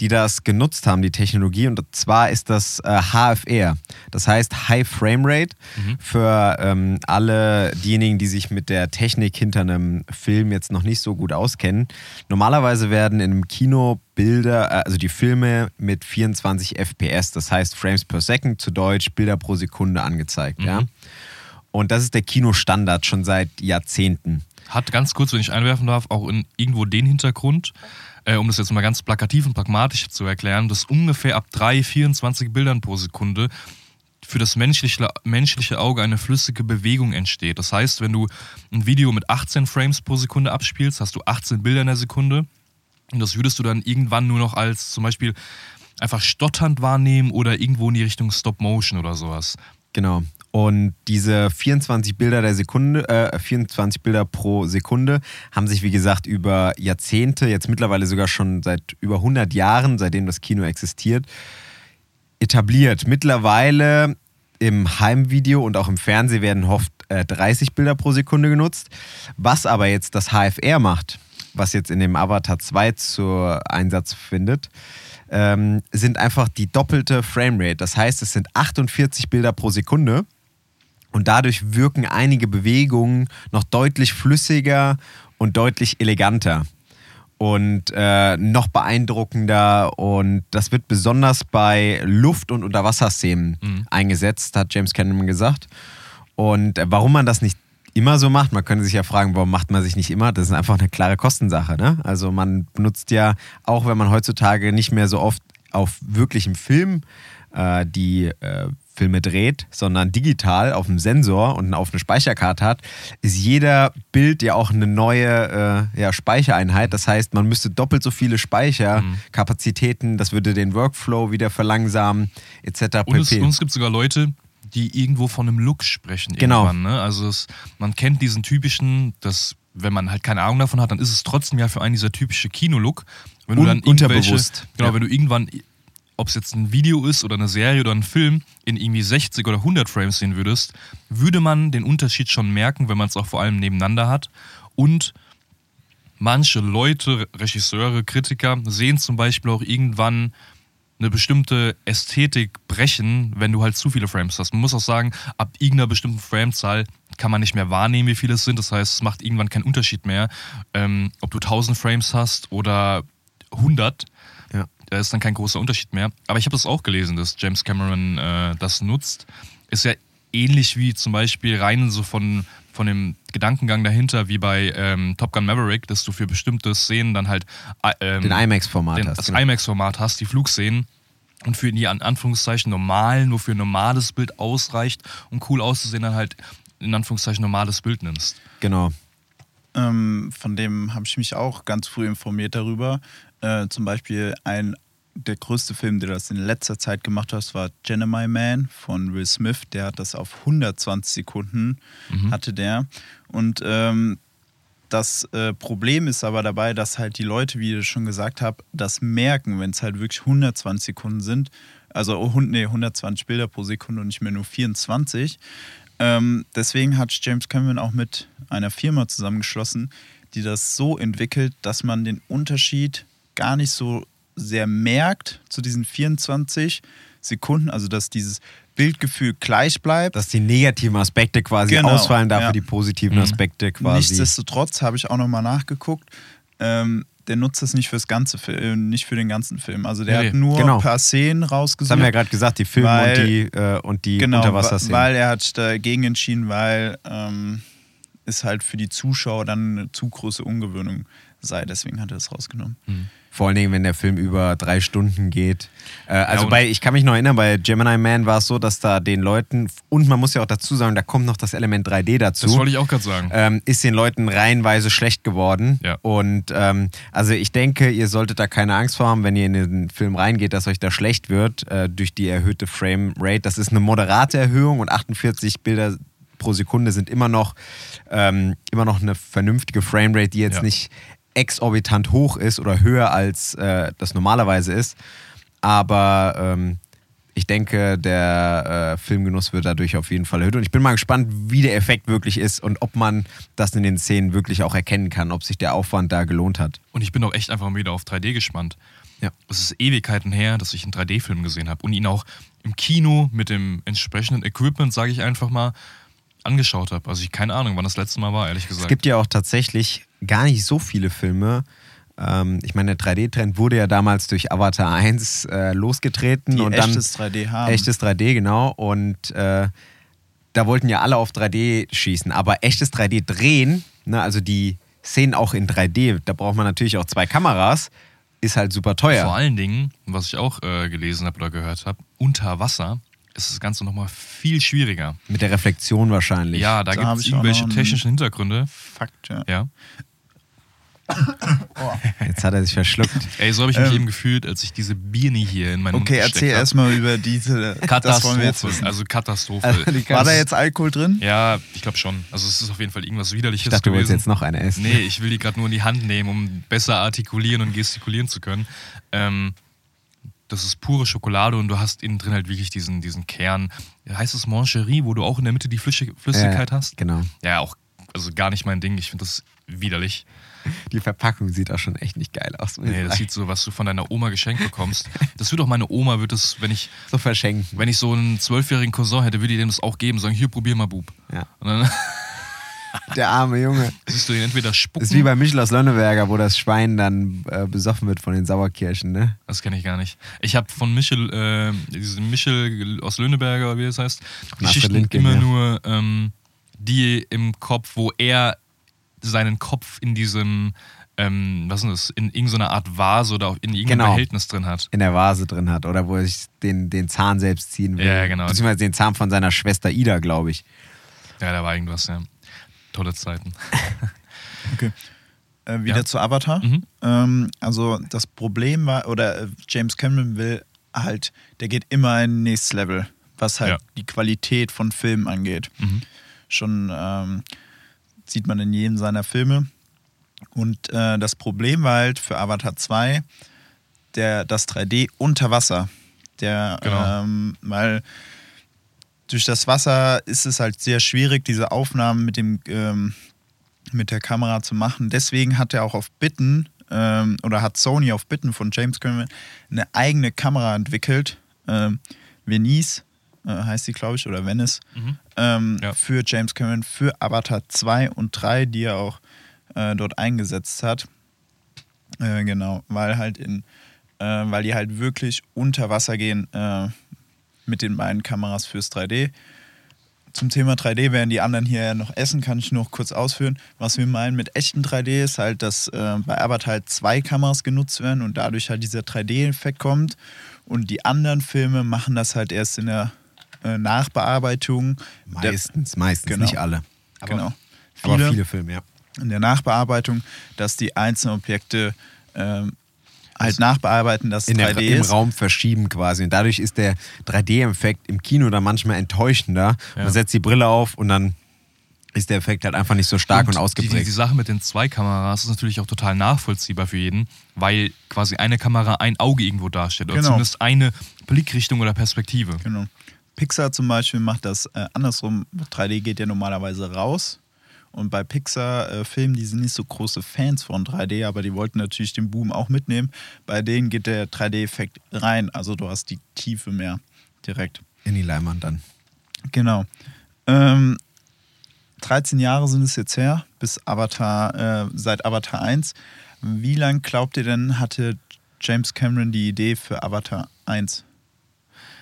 die das genutzt haben, die Technologie. Und zwar ist das äh, HFR. Das heißt High Frame Rate. Für ähm, alle diejenigen, die sich mit der Technik hinter einem Film jetzt noch nicht so gut auskennen. Normalerweise werden in einem Kino Bilder, äh, also die Filme mit 24 FPS, das heißt Frames per Second, zu Deutsch Bilder pro Sekunde angezeigt. Ja? Und das ist der Kinostandard schon seit Jahrzehnten. Hat ganz kurz, wenn ich einwerfen darf, auch in irgendwo den Hintergrund, äh, um das jetzt mal ganz plakativ und pragmatisch zu erklären, dass ungefähr ab 3, 24 Bildern pro Sekunde für das menschliche, menschliche Auge eine flüssige Bewegung entsteht. Das heißt, wenn du ein Video mit 18 Frames pro Sekunde abspielst, hast du 18 Bilder in der Sekunde. Und das würdest du dann irgendwann nur noch als zum Beispiel einfach stotternd wahrnehmen oder irgendwo in die Richtung Stop Motion oder sowas. Genau. Und diese 24 Bilder der Sekunde, äh, 24 Bilder pro Sekunde haben sich, wie gesagt, über Jahrzehnte, jetzt mittlerweile sogar schon seit über 100 Jahren, seitdem das Kino existiert, etabliert. Mittlerweile im Heimvideo und auch im Fernsehen werden oft äh, 30 Bilder pro Sekunde genutzt. Was aber jetzt das HFR macht, was jetzt in dem Avatar 2 zu Einsatz findet, ähm, sind einfach die doppelte Framerate. Das heißt, es sind 48 Bilder pro Sekunde. Und dadurch wirken einige Bewegungen noch deutlich flüssiger und deutlich eleganter und äh, noch beeindruckender. Und das wird besonders bei Luft- und Unterwasserszenen eingesetzt, hat James Cameron gesagt. Und äh, warum man das nicht immer so macht, man könnte sich ja fragen, warum macht man sich nicht immer? Das ist einfach eine klare Kostensache. Ne? Also man benutzt ja, auch wenn man heutzutage nicht mehr so oft auf wirklichem Film äh, die äh, Filme dreht, sondern digital auf einem Sensor und auf eine Speicherkarte hat, ist jeder Bild ja auch eine neue äh, ja, Speichereinheit. Das heißt, man müsste doppelt so viele Speicherkapazitäten, das würde den Workflow wieder verlangsamen, etc. Und es, und es gibt sogar Leute, die irgendwo von einem Look sprechen. Genau. Irgendwann, ne? Also es, man kennt diesen typischen, das, wenn man halt keine Ahnung davon hat, dann ist es trotzdem ja für einen dieser typische Kinolook. Wenn du Un- dann irgendwelche, unterbewusst. genau, Ja. wenn du irgendwann, ob es jetzt ein Video ist oder eine Serie oder ein Film, in irgendwie 60 oder 100 Frames sehen würdest, würde man den Unterschied schon merken, wenn man es auch vor allem nebeneinander hat. Und manche Leute, Regisseure, Kritiker sehen zum Beispiel auch irgendwann eine bestimmte Ästhetik brechen, wenn du halt zu viele Frames hast. Man muss auch sagen, ab irgendeiner bestimmten Framezahl kann man nicht mehr wahrnehmen, wie viele es sind. Das heißt, es macht irgendwann keinen Unterschied mehr, ähm, ob du 1000 Frames hast oder 100. Da ist dann kein großer Unterschied mehr. Aber ich habe das auch gelesen, dass James Cameron äh, das nutzt. Ist ja ähnlich wie zum Beispiel rein so von, von dem Gedankengang dahinter, wie bei ähm, Top Gun Maverick, dass du für bestimmte Szenen dann halt äh, ähm, Den IMAX-Format den, hast. das genau. IMAX-Format hast, die Flugszenen. Und für die an Anführungszeichen normalen, nur für ein normales Bild ausreicht, um cool auszusehen, dann halt in Anführungszeichen normales Bild nimmst. Genau. Ähm, von dem habe ich mich auch ganz früh informiert darüber. Äh, zum Beispiel ein der größte Film, der das in letzter Zeit gemacht hat, war Gemini Man von Will Smith. Der hat das auf 120 Sekunden, hatte der. Und ähm, das äh, Problem ist aber dabei, dass halt die Leute, wie ich schon gesagt habe, das merken, wenn es halt wirklich 120 Sekunden sind. Also oh, nee, 120 Bilder pro Sekunde und nicht mehr nur 24. Ähm, deswegen hat James Cameron auch mit einer Firma zusammengeschlossen, die das so entwickelt, dass man den Unterschied gar nicht so sehr merkt zu diesen 24 Sekunden, also dass dieses Bildgefühl gleich bleibt. Dass die negativen Aspekte quasi Genau, ausfallen, dafür ja. die positiven Aspekte quasi. Nichtsdestotrotz habe ich auch nochmal nachgeguckt. Ähm, der nutzt das nicht fürs ganze Film, nicht für den ganzen Film. Also der Nee, hat nur genau. ein paar Szenen das rausgesucht. haben wir ja gerade gesagt, die Filme Weil- und die, äh, und die genau, Unterwasserszenen. Weil er hat dagegen entschieden, weil ähm, es halt für die Zuschauer dann eine zu große Ungewöhnung sei. Deswegen hat er das rausgenommen. Vor allen Dingen, wenn der Film über drei Stunden geht. Äh, also und- bei, ich kann mich noch erinnern, bei Gemini Man war es so, dass da den Leuten, und man muss ja auch dazu sagen, da kommt noch das Element 3D dazu. Das wollte ich auch gerade sagen. ähm, ist den Leuten reihenweise schlecht geworden. Ja. Und ähm, also ich denke, ihr solltet da keine Angst vor haben, wenn ihr in den Film reingeht, dass euch da schlecht wird äh, durch die erhöhte Frame Rate. Das ist eine moderate Erhöhung und 48 Bilder pro Sekunde sind immer noch, ähm, immer noch eine vernünftige Frame Rate, die jetzt Ja. nicht exorbitant hoch ist oder höher als äh, das normalerweise ist. Aber ähm, ich denke, der äh, Filmgenuss wird dadurch auf jeden Fall erhöht. Und ich bin mal gespannt, wie der Effekt wirklich ist und ob man das in den Szenen wirklich auch erkennen kann, ob sich der Aufwand da gelohnt hat. Und ich bin auch echt einfach mal wieder auf 3D gespannt. Ja. Es ist Ewigkeiten her, dass ich einen 3D-Film gesehen habe und ihn auch im Kino mit dem entsprechenden Equipment, sage ich einfach mal, angeschaut habe. Also ich keine Ahnung, wann das letzte Mal war, ehrlich gesagt. Es gibt ja auch tatsächlich gar nicht so viele Filme. Ähm, ich meine, der 3D-Trend wurde ja damals durch Avatar 1 äh, losgetreten Die und dann echtes 3D haben. echtes 3D, genau. Und äh, da wollten ja alle auf 3D schießen. Aber echtes 3D drehen, ne, also die Szenen auch in 3D, da braucht man natürlich auch zwei Kameras, ist halt super teuer. Vor allen Dingen, was ich auch äh, gelesen habe oder gehört habe, unter Wasser ist das Ganze nochmal viel schwieriger. Mit der Reflexion wahrscheinlich. Ja, da, Da gibt es irgendwelche technischen Hintergründe. Fakt, ja. Ja. Jetzt hat er sich verschluckt. Ey, so habe ich mich Ähm. eben gefühlt, als ich diese Birne hier in meinen Okay, Mund erzähl erstmal über diese. Das wollen wir jetzt Katastrophe. wissen. Also Katastrophe. Also die War da jetzt Alkohol drin? ja, ich glaube schon. Also es ist auf jeden Fall irgendwas Widerliches Ich dachte, du wolltest gewesen. jetzt noch eine essen. Nee, ich will die gerade nur in die Hand nehmen, um besser artikulieren und gestikulieren zu können. Ähm, das ist pure Schokolade und du hast innen drin halt wirklich diesen, diesen Kern. Heißt es Mancherie, wo du auch in der Mitte die Flüssig Flüssigkeit Ja, hast? Genau. Ja, auch, also gar nicht mein Ding. Ich finde das widerlich. Die Verpackung sieht auch schon echt nicht geil aus. Nee, das sagen. sieht so, was du von deiner Oma geschenkt bekommst. Das wird auch meine Oma, wird das, wenn ich, so verschenken. wenn ich so einen zwölfjährigen Cousin hätte, würde ich dem das auch geben, sagen, hier, probier mal, Bub. Ja. Und dann Der arme Junge. siehst du ihn entweder spucken. Das ist wie bei Michel aus Lönneberger, wo das Schwein dann äh, besoffen wird von den Sauerkirschen, ne? Das kenne ich gar nicht. Ich habe von Michel, äh, diesen Michel aus Löhneberger, wie es heißt, Geschichten Lindgren, immer ja. nur ähm, die im Kopf, wo er seinen Kopf in diesem, ähm, was ist das, in irgendeiner Art Vase oder in irgendeinem Genau. Behältnis drin hat. In der Vase drin hat oder wo er sich den, den Zahn selbst ziehen will. Ja, genau. Beziehungsweise den Zahn von seiner Schwester Ida, glaube ich. Ja, da war irgendwas, ja. Tolle Zeiten. Okay. Äh, wieder Ja. zu Avatar. Mhm. Ähm, also das Problem war, oder äh, James Cameron will halt, der geht immer ein nächstes Level. was halt Ja. die Qualität von Filmen angeht. Mhm. Schon ähm, sieht man in jedem seiner Filme. Und äh, das Problem war halt für Avatar 2 der, das 3D unter Wasser. Der, Genau. ähm, weil durch das Wasser ist es halt sehr schwierig, diese Aufnahmen mit, dem, ähm, mit der Kamera zu machen. Deswegen hat er auch auf Bitten ähm, oder hat Sony auf Bitten von James Cameron eine eigene Kamera entwickelt. Ähm, Venice äh, heißt sie, glaube ich, oder Venice. Ähm, Ja. Für James Cameron, für Avatar 2 und 3, die er auch äh, dort eingesetzt hat. Äh, genau, weil halt in, äh, weil die halt wirklich unter Wasser gehen äh, mit den beiden Kameras fürs 3D. Zum Thema 3D werden die anderen hier ja noch essen, kann ich noch kurz ausführen. Was wir meinen mit echten 3D ist halt, dass äh, bei Avatar halt zwei Kameras genutzt werden und dadurch halt dieser 3D-Effekt kommt. Und die anderen Filme machen das halt erst in der äh, Nachbearbeitung. Der- Meistens, meistens, Genau. nicht alle. Aber, genau. aber viele Filme, ja. in der Nachbearbeitung, dass die einzelnen Objekte ähm, halt nachbearbeiten, dass In der, 3D Im ist. Raum verschieben quasi. Und dadurch ist der 3D-Effekt im Kino dann manchmal enttäuschender. Ja. Man setzt die Brille auf und dann ist der Effekt halt einfach nicht so stark und, die, ausgeprägt. die, die Sache mit den zwei Kameras ist natürlich auch total nachvollziehbar für jeden, weil quasi eine Kamera ein Auge irgendwo darstellt. Oder Genau. zumindest eine Blickrichtung oder Perspektive. Genau. Pixar zum Beispiel macht das äh, andersrum. 3D geht ja normalerweise raus. Und bei Pixar-Filmen, die sind nicht so große Fans von 3D, aber die wollten natürlich den Boom auch mitnehmen. Bei denen geht der 3D-Effekt rein. Also du hast die Tiefe mehr direkt. in die Leinwand dann. Genau. Ähm, 13 Jahre sind es jetzt her, bis Avatar, äh, seit Avatar 1. Wie lang glaubt ihr denn, hatte James Cameron die Idee für Avatar 1?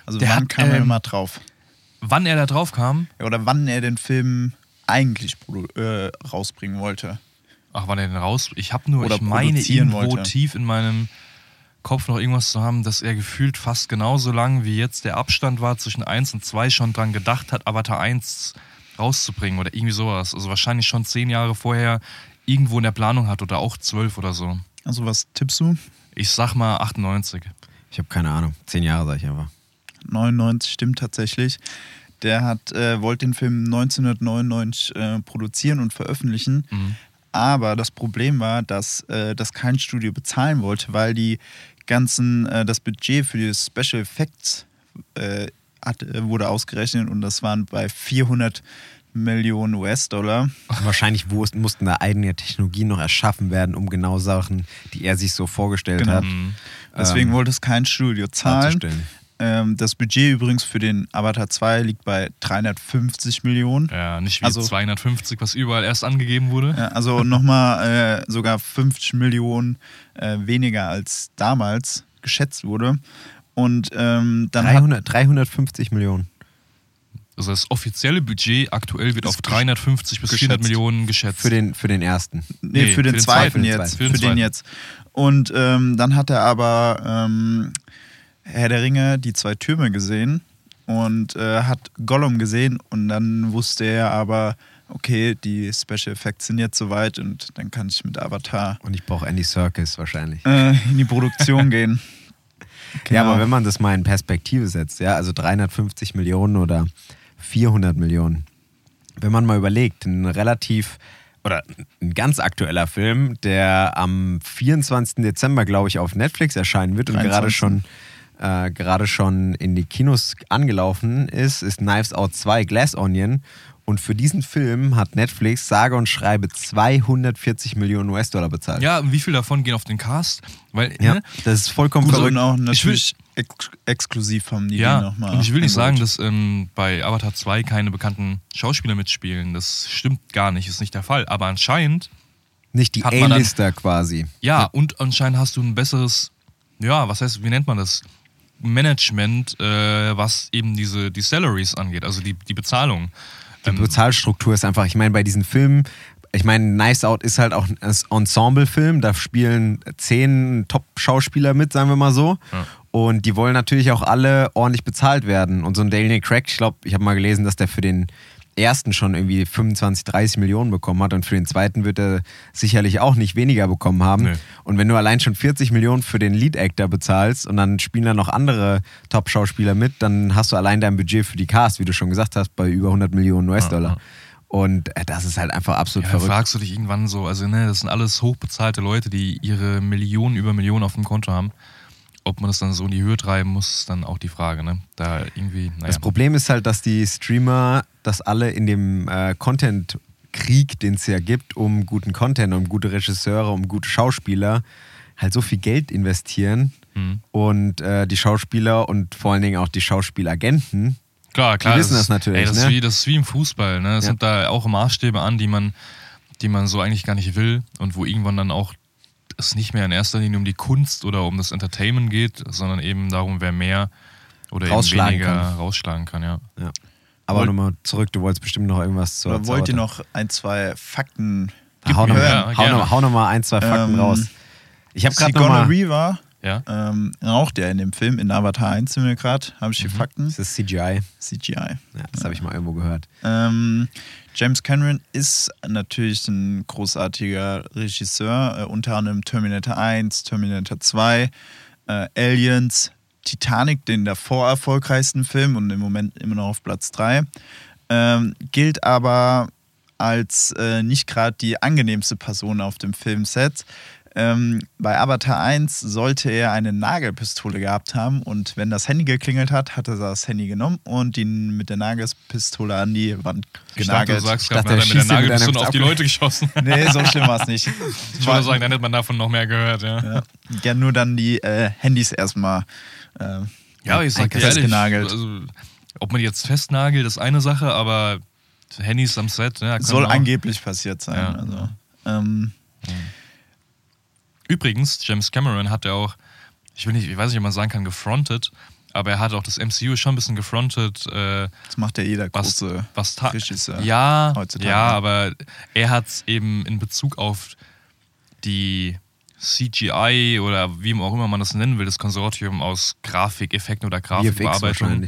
Also Der wann hat, kam er ähm, mal drauf? Wann er da drauf kam, Ja, Oder wann er den Film eigentlich äh, rausbringen wollte? ach, wann er denn raus? Ich habe nur, Oder ich meine irgendwo wollte. tief in meinem Kopf noch irgendwas zu haben, dass er gefühlt fast genauso lang wie jetzt der Abstand war zwischen 1 und 2 schon dran gedacht hat, Avatar 1 rauszubringen oder irgendwie sowas. Also wahrscheinlich schon zehn Jahre vorher irgendwo in der Planung hat oder auch zwölf oder so. Also was tippst du? Ich sag mal 98. Ich habe keine Ahnung. Zehn Jahre sag ich einfach. 99 stimmt tatsächlich. Der hat, äh, wollte den Film 1999 äh, produzieren und veröffentlichen. Mhm. Aber das Problem war, dass äh, das kein Studio bezahlen wollte, weil die ganzen, äh, das Budget für die Special Effects äh, hat, äh, wurde ausgerechnet und das waren bei 400 Millionen US-Dollar. Wahrscheinlich mussten da eigene Technologien noch erschaffen werden, um genau Sachen, die er sich so vorgestellt Genau. hat. Deswegen ähm, wollte es kein Studio zahlen. Ähm, das Budget übrigens für den Avatar 2 liegt bei 350 Millionen. Ja, nicht wie Also- 250, was überall erst angegeben wurde. Ja, also nochmal äh, sogar 50 Millionen äh, weniger als damals geschätzt wurde. Und ähm, dann hat 300, 350 Millionen. Also das offizielle Budget aktuell wird auf gesch- 350 bis geschätzt. 400 Millionen geschätzt. Für den, für den ersten. Nee, Nee, für den für den zweiten zweiten, jetzt. für Für den den, zweiten. jetzt. Und ähm, dann hat er aber ähm, Herr der Ringe, die zwei Türme gesehen und äh, hat Gollum gesehen und dann wusste er aber, okay, die Special Effects sind jetzt soweit und dann kann ich mit Avatar Und ich brauche Andy Serkis wahrscheinlich. äh, in die Produktion gehen. Ja, Genau. aber wenn man das mal in Perspektive setzt, ja, also 350 Millionen oder 400 Millionen, wenn man mal überlegt, ein relativ oder ein ganz aktueller Film, der am 24. Dezember, glaube ich, auf Netflix erscheinen wird und 23.. gerade schon äh, gerade schon in die Kinos angelaufen ist, ist Knives Out 2 Glass Onion. Und für diesen Film hat Netflix sage und schreibe 240 Millionen US-Dollar bezahlt. ja, und wie viel davon gehen auf den Cast? Weil, Ja, ne? das ist vollkommen Gut, verrückt. und auch Ich will- natürlich ex exklusiv haben die Ja, nochmal. und ich will nicht sagen, dass ähm, bei Avatar 2 keine bekannten Schauspieler mitspielen. Das stimmt gar nicht, ist nicht der Fall. Aber anscheinend, Nicht die A-Lister quasi. ja, und anscheinend hast du ein besseres, ja, was heißt, wie nennt man das? Management, äh, was eben diese die Salaries angeht, also die, die Bezahlung. Die Ähm, Bezahlstruktur ist einfach, ich meine, bei diesen Filmen, ich meine, Nice Out ist halt auch ein Ensemble-Film, da spielen zehn Top-Schauspieler mit, sagen wir mal so. Ja. Und die wollen natürlich auch alle ordentlich bezahlt werden. Und so ein Daniel Craig, ich glaube, ich habe mal gelesen, dass der für den ersten schon irgendwie 25, 30 Millionen bekommen hat und für den zweiten wird er sicherlich auch nicht weniger bekommen haben. Nee. Und wenn du allein schon 40 Millionen für den Lead-Actor bezahlst und dann spielen da noch andere Top-Schauspieler mit, dann hast du allein dein Budget für die Cast, wie du schon gesagt hast, bei über 100 Millionen US-Dollar. Und äh, das ist halt einfach absolut Ja, dann verrückt. fragst du dich irgendwann so, also ne, das sind alles hochbezahlte Leute, die ihre Millionen über Millionen auf dem Konto haben. Ob man das dann so in die Höhe treiben muss, ist dann auch die Frage, ne? Da irgendwie, naja. Das Problem ist halt, dass die Streamer das alle in dem äh, Content-Krieg, den es ja gibt, um guten Content, um gute Regisseure, um gute Schauspieler, halt so viel Geld investieren. Mhm. Und äh, die Schauspieler und vor allen Dingen auch die Schauspielagenten, Klar, klar. wissen ist- das natürlich, Ey, das, ne? ist wie, das ist wie im Fußball, ne? Es Ja. sind da auch Maßstäbe an, die man, die man so eigentlich gar nicht will und wo irgendwann dann auch es nicht mehr in erster Linie um die Kunst oder um das Entertainment geht, sondern eben darum, wer mehr oder eben Rausschlagen weniger kann. rausschlagen kann, ja. Ja. Aber nochmal zurück, du wolltest bestimmt noch irgendwas zu Oder wollt ihr noch ein, zwei Fakten Hau mir noch, Ja, hau, noch, hau noch mal ein, zwei Fakten Ähm, raus. Ich habe gerade Sigourney. Weaver Ja? ähm, raucht ja in dem Film, in Avatar 1 sind wir gerade, habe ich die Fakten. Das ist CGI. CGI. Ja, das habe ich mal irgendwo gehört. Ähm, James Cameron ist natürlich ein großartiger Regisseur, äh, unter anderem Terminator 1, Terminator 2, äh, Aliens, Titanic, den davor erfolgreichsten Film und im Moment immer noch auf Platz 3. Ähm, gilt aber als äh, nicht gerade die angenehmste Person auf dem Filmset. Ähm, bei Avatar 1 sollte er eine Nagelpistole gehabt haben und wenn das Handy geklingelt hat, hat er das Handy genommen und ihn mit der Nagelpistole an die Wand Ich dachte, genagelt. du sagst gerade, er hat er mit der Nagelpistole auf die Leute geschossen. nee, so schlimm war es nicht. Ich wollte sagen, dann hätte man davon noch mehr gehört, ja. ja, ja, nur dann die äh, Handys erstmal. Äh, Ja, ich sag dir ehrlich, festgenagelt. also, ob man jetzt festnagelt, ist eine Sache, aber Handys am Set, kann Soll angeblich passiert sein. Ja. Also, ähm, Übrigens, James Cameron hat ja auch, ich will nicht, ich weiß nicht, ob man sagen kann, gefrontet, aber er hat auch das MCU schon ein bisschen gefrontet, äh, das macht ja jeder was, große was ta- Regisseur. ja, heutzutage. ja, aber er hat es eben in Bezug auf die CGI oder wie auch immer man das nennen will, das Konsortium aus Grafikeffekten oder Grafikbearbeitung.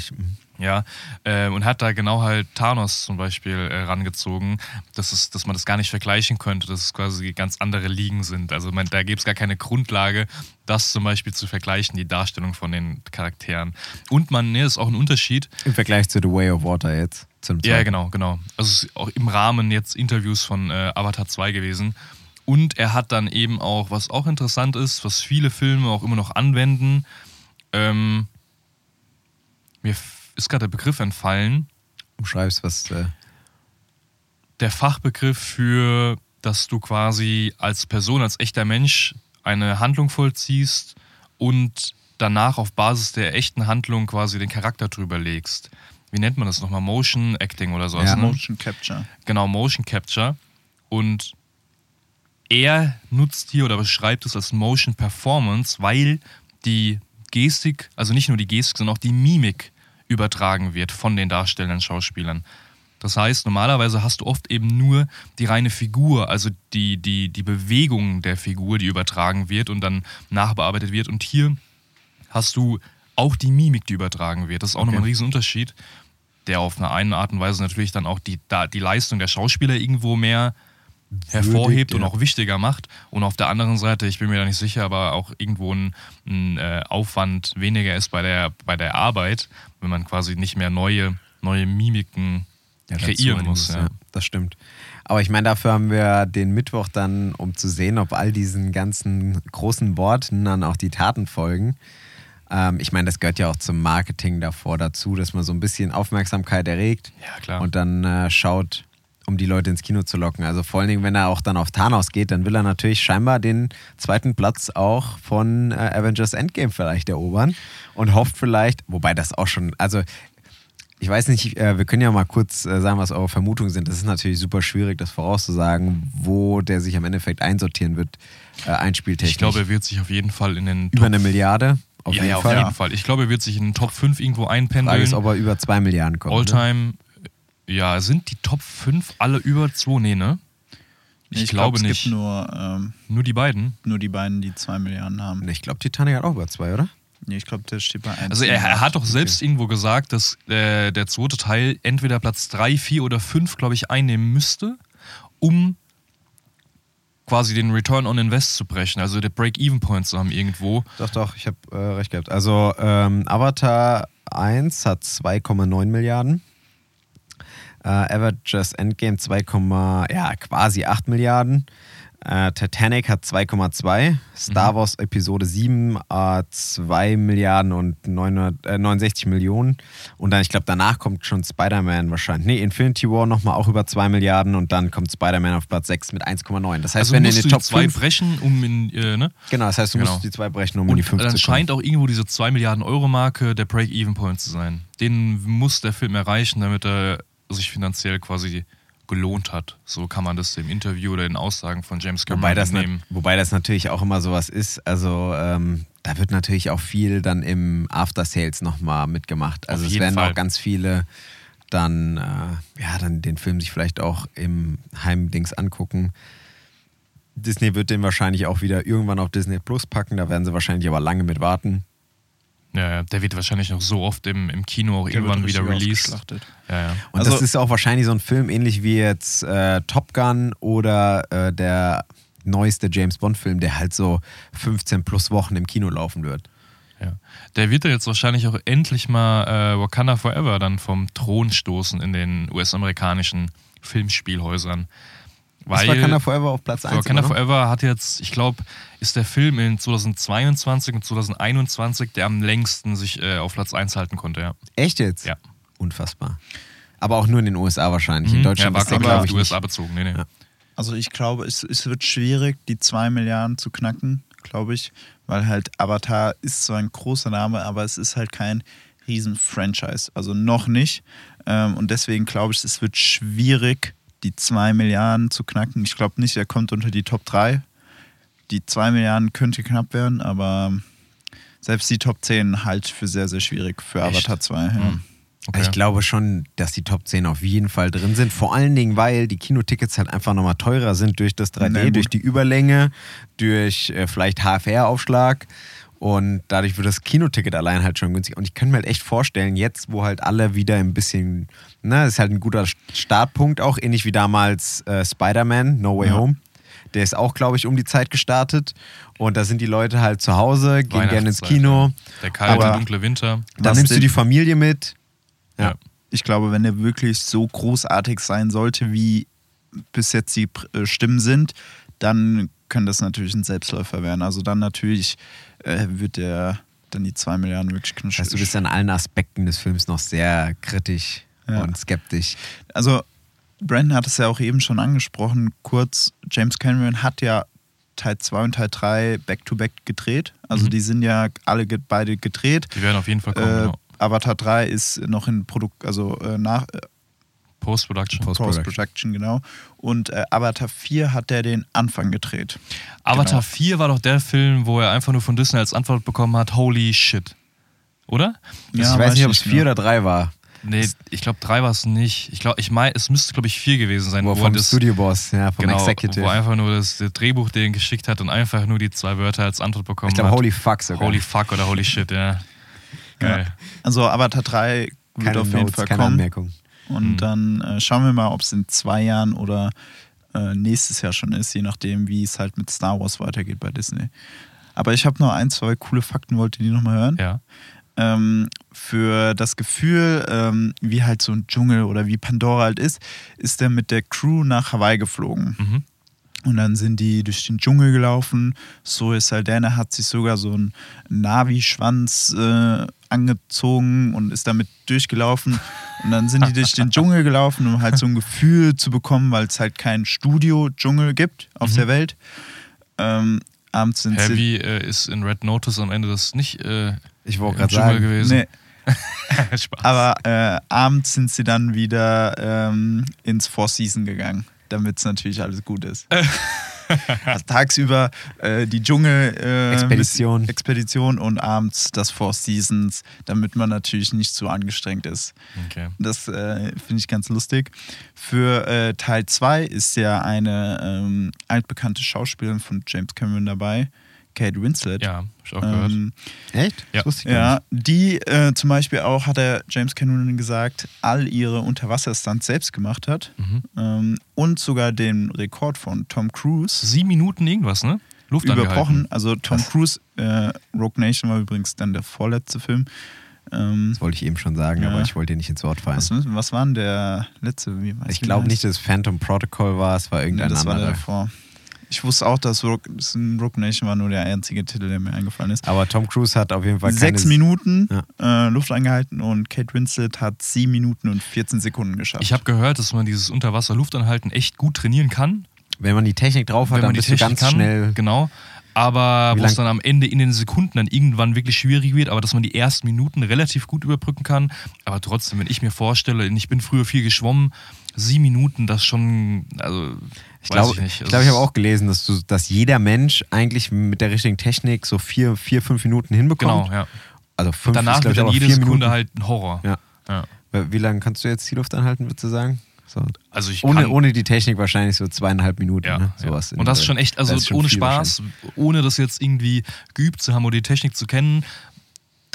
Ja, äh, und hat da genau halt Thanos zum Beispiel äh, rangezogen, dass, es, dass man das gar nicht vergleichen könnte, dass es quasi ganz andere Ligen sind. Also man, da gibt es gar keine Grundlage, das zum Beispiel zu vergleichen, die Darstellung von den Charakteren. Und man, ne, ist auch ein Unterschied. Im Vergleich zu The Way of Water jetzt. Ja, genau, genau. Also es ist auch im Rahmen jetzt Interviews von äh, Avatar 2 gewesen. Und er hat dann eben auch, was auch interessant ist, was viele Filme auch immer noch anwenden, ähm, mir ist gerade der Begriff entfallen, Umschreibst, was. Äh, der Fachbegriff für, dass du quasi als Person, als echter Mensch eine Handlung vollziehst und danach auf Basis der echten Handlung quasi den Charakter drüber legst. Wie nennt man das nochmal? Motion Acting oder sowas. Ja. ne? Motion Capture. Genau, Motion Capture. Und er nutzt hier oder beschreibt es als Motion Performance, weil die Gestik, also nicht nur die Gestik, sondern auch die Mimik übertragen wird von den darstellenden Schauspielern. Das heißt, normalerweise hast du oft eben nur die reine Figur, also die, die, die Bewegung der Figur, die übertragen wird und dann nachbearbeitet wird. Und hier hast du auch die Mimik, die übertragen wird. Das ist auch nochmal ein Riesenunterschied, der auf eine eine Art und Weise natürlich dann auch die, da, die Leistung der Schauspieler irgendwo mehr hervorhebt und ja. auch wichtiger macht. Und auf der anderen Seite, ich bin mir da nicht sicher, aber auch irgendwo ein, ein äh, Aufwand weniger ist bei der, bei der Arbeit, wenn man quasi nicht mehr neue, neue Mimiken ja, kreieren muss. Ja. Das stimmt. Aber ich meine, dafür haben wir den Mittwoch dann, um zu sehen, ob all diesen ganzen großen Worten dann auch die Taten folgen. Ähm, ich meine, das gehört ja auch zum Marketing davor dazu, dass man so ein bisschen Aufmerksamkeit erregt Ja, und dann äh, schaut, um die Leute ins Kino zu locken. Also vor allen Dingen, wenn er auch dann auf Thanos geht, dann will er natürlich scheinbar den zweiten Platz auch von äh, Avengers Endgame vielleicht erobern und hofft vielleicht, wobei das auch schon, also ich weiß nicht, äh, wir können ja mal kurz äh, sagen, was eure Vermutungen sind. Das ist natürlich super schwierig, das vorauszusagen, wo der sich am Endeffekt einsortieren wird, äh, einspieltechnisch. Ich glaube, er wird sich auf jeden Fall in den über Top eine Milliarde. Auf ja, jeden ja, auf Fall. jeden Fall. Ich glaube, er wird sich in den Top 5 irgendwo Frage einpendeln. ist, ob er über zwei Milliarden kommt. Ne? Ja, sind die Top 5 alle über 2? Nee, ne? Ich, glaube glaub, nicht. Es gibt nur, ähm, Nur die beiden. nur die beiden, die zwei Milliarden haben. Ich glaube, Titanic hat auch über zwei, oder? Nee, ich glaube, der steht bei 1. Also er, er hat doch selbst irgendwo gesagt, dass äh, der zweite Teil entweder Platz 3, 4 oder 5, glaube ich, einnehmen müsste, um quasi den Return on Invest zu brechen, also der Break-Even-Point zu haben irgendwo. Doch, doch, ich habe äh, recht gehabt. Also ähm, Avatar 1 hat 2,9 Milliarden. Äh, Avengers Endgame 2, ja, quasi 8 Milliarden. Äh, Titanic hat 2,2. Star Wars Episode 7 äh, 2 Milliarden und 900, äh, 69 Millionen. Und dann, ich glaube, danach kommt schon Spider-Man wahrscheinlich. Nee, Infinity War nochmal auch über 2 Milliarden und dann kommt Spider-Man auf Platz 6 mit 1,9. Das heißt, Also wenn du in musst den du Top die zwei 5. brechen, um in, äh, ne? Genau, das heißt, du Genau. musst die zwei brechen, um in die Und 5 dann zu kommen. scheint auch irgendwo diese 2 Milliarden Euro Marke der Break-Even-Point zu sein. Den muss der Film erreichen, damit er sich finanziell quasi gelohnt hat. So kann man das im Interview oder in Aussagen von James Cameron Wobei das, nehmen. wobei das natürlich auch immer sowas ist. Also ähm, da wird natürlich auch viel dann im After Sales nochmal mitgemacht. Also es werden Fall. auch ganz viele dann, äh, ja, dann den Film sich vielleicht auch im Heimdings angucken. Disney wird den wahrscheinlich auch wieder irgendwann auf Disney Plus packen. Da werden sie wahrscheinlich aber lange mit warten. Ja, ja, der wird wahrscheinlich noch so oft im, im Kino auch Der irgendwann wieder released. Ja, ja. Und Also- das ist auch wahrscheinlich so ein Film, ähnlich wie jetzt äh, Top Gun oder äh, der neueste James Bond-Film, der halt so 15 plus Wochen im Kino laufen wird. Ja. Der wird ja jetzt wahrscheinlich auch endlich mal äh, Wakanda Forever dann vom Thron stoßen in den US-amerikanischen Filmspielhäusern. Was Weil war Wakanda Forever auf Platz 1? Wakanda Forever hat jetzt, ich glaube, ist der Film in 2022 und 2021, der am längsten sich äh, auf Platz 1 halten konnte, ja. Echt jetzt? Ja. Unfassbar. Aber auch nur in den USA wahrscheinlich. In Mhm. Deutschland ja, war, ist der, glaube ich, nicht. USA bezogen. Nee, nee. Ja. Also ich glaube, es, es wird schwierig, die 2 Milliarden zu knacken, glaube ich, weil halt Avatar ist so ein großer Name, aber es ist halt kein riesen Franchise, also noch nicht. Ähm, und deswegen glaube ich, es wird schwierig, die 2 Milliarden zu knacken. Ich glaube nicht, er kommt unter die Top 3. Die 2 Milliarden könnte knapp werden, aber selbst die Top 10 halte ich für sehr, sehr schwierig für Echt? Avatar 2. Ja. Mhm. Okay. Ich glaube schon, dass die Top 10 auf jeden Fall drin sind. Vor allen Dingen, weil die Kinotickets halt einfach nochmal teurer sind durch das 3D, Na gut. durch die Überlänge, durch äh, vielleicht HFR-Aufschlag. Und dadurch wird das Kinoticket allein halt schon günstig. Und ich könnte mir halt echt vorstellen, jetzt, wo halt alle wieder ein bisschen, ne, ist halt ein guter Startpunkt auch, ähnlich wie damals äh, Spider-Man, No Way Ja. Home. Der ist auch, glaube ich, um die Zeit gestartet. Und da sind die Leute halt zu Hause, gehen gerne ins Kino. Der kalte, Aber- dunkle Winter. Dann Was nimmst du die Familie mit. Ja. Ja. ich glaube, wenn er wirklich so großartig sein sollte, wie bis jetzt die äh, Stimmen sind, dann kann das natürlich ein Selbstläufer werden. Also dann natürlich äh, wird er dann die 2 Milliarden wirklich knutschen. heißt, du bist an allen Aspekten des Films noch sehr kritisch Ja. und skeptisch. Also Brandon hat es ja auch eben schon angesprochen, kurz, James Cameron hat ja Teil 2 und Teil 3 back-to-back gedreht. Also Mhm. die sind ja alle beide gedreht. Die werden auf jeden Fall kommen. Äh, genau. Avatar 3 ist noch in Produkt, also äh, nach, Post-Production. Post- Post-Production, genau. Und äh, Avatar 4 hat er den Anfang gedreht. Avatar Genau. 4 war doch der Film, wo er einfach nur von Disney als Antwort bekommen hat, holy shit. Oder? Ja, ich weiß nicht, ob ich es nicht vier mehr. oder drei war. Nee, ich glaube drei war es nicht. Ich glaube, ich mein, es müsste, glaube ich, vier gewesen sein, Wo wo, vom das, Studioboss, ja, vom genau, Executive. wo er einfach nur das, das Drehbuch den geschickt hat und einfach nur die zwei Wörter als Antwort bekommen ich glaube, hat. Holy Fuck sogar. Holy fuck oder holy shit, ja. Geil. Also Avatar 3 wird keine auf jeden Notes, Fall keine kommen. Anmerkung. Und Mhm. dann äh, schauen wir mal, ob es in zwei Jahren oder äh, nächstes Jahr schon ist, je nachdem, wie es halt mit Star Wars weitergeht bei Disney. Aber ich habe noch ein, zwei coole Fakten, wollt ihr die nochmal hören? Ja. ähm, für das Gefühl, ähm, wie halt so ein Dschungel oder wie Pandora halt ist, ist er mit der Crew nach Hawaii geflogen. Mhm. Und dann sind die durch den Dschungel gelaufen. Zoe Saldana hat sich sogar so einen Navi-Schwanz äh, angezogen und ist damit durchgelaufen. Und dann sind die durch den Dschungel gelaufen, um halt so ein Gefühl zu bekommen, weil es halt keinen Studio-Dschungel gibt auf Mhm. der Welt. Ähm, abends sind sie. Heavy äh, ist in Red Notice am Ende das nicht äh, Ich wollte gerade sagen, gewesen. Nee, Spaß. Aber äh, abends sind sie dann wieder ähm, ins Four Season gegangen, damit es natürlich alles gut ist. also tagsüber äh, die Dschungel äh, Expedition. Expedition und abends das Four Seasons, damit man natürlich nicht zu angestrengt ist. okay. Das äh, finde ich ganz lustig. Für äh, Teil 2 ist ja eine ähm, altbekannte Schauspielerin von James Cameron dabei. Kate Winslet. Ja, hab ich auch gehört. Ähm, Echt? Ja. Das wusste ich gar ja, die äh, zum Beispiel auch, hat der James Cameron gesagt, all ihre Unterwasserstunts selbst gemacht hat. Mhm. Ähm, und sogar den Rekord von Tom Cruise Sieben Minuten irgendwas, ne? Luft überbrochen. Also Tom Cruise, äh, Rogue Nation war übrigens dann der vorletzte Film. Ähm, Das wollte ich eben schon sagen, Ja. aber ich wollte dir nicht ins Wort fallen. was, was war denn der letzte? Ich glaube nicht, dass es Phantom Protocol war, es war Nee, irgendein das war der anderer. davor. Ich wusste auch, dass das Rogue Nation war nur der einzige Titel, der mir eingefallen ist. Aber Tom Cruise hat auf jeden Fall Sechs Minuten Ja. äh, Luft angehalten und Kate Winslet hat sieben Minuten und 14 Sekunden geschafft. Ich habe gehört, dass man dieses Unterwasser-Luftanhalten echt gut trainieren kann. Wenn man die Technik drauf hat, wenn dann bist du Technik ganz kann. schnell. Genau. Aber wo es dann am Ende in den Sekunden dann irgendwann wirklich schwierig wird, aber dass man die ersten Minuten relativ gut überbrücken kann. Aber trotzdem, wenn ich mir vorstelle, ich bin früher viel geschwommen, sieben Minuten, das schon, also Ich glaube, ich nicht. ich, glaube, ich Also habe auch gelesen, dass, du, dass jeder Mensch eigentlich mit der richtigen Technik so vier, vier fünf Minuten hinbekommt. Genau, ja. Also fünf Danach ist, glaub wird dann jede Sekunde Minuten. halt ein Horror. Ja. Ja. Wie lange kannst du jetzt die Luft anhalten, würdest du sagen? So. Also ich Ohne, ohne die Technik wahrscheinlich so zweieinhalb Minuten. Ja, ne? ja. Sowas in Und das ist schon echt, also ohne Spaß, ohne das jetzt irgendwie geübt zu haben oder die Technik zu kennen,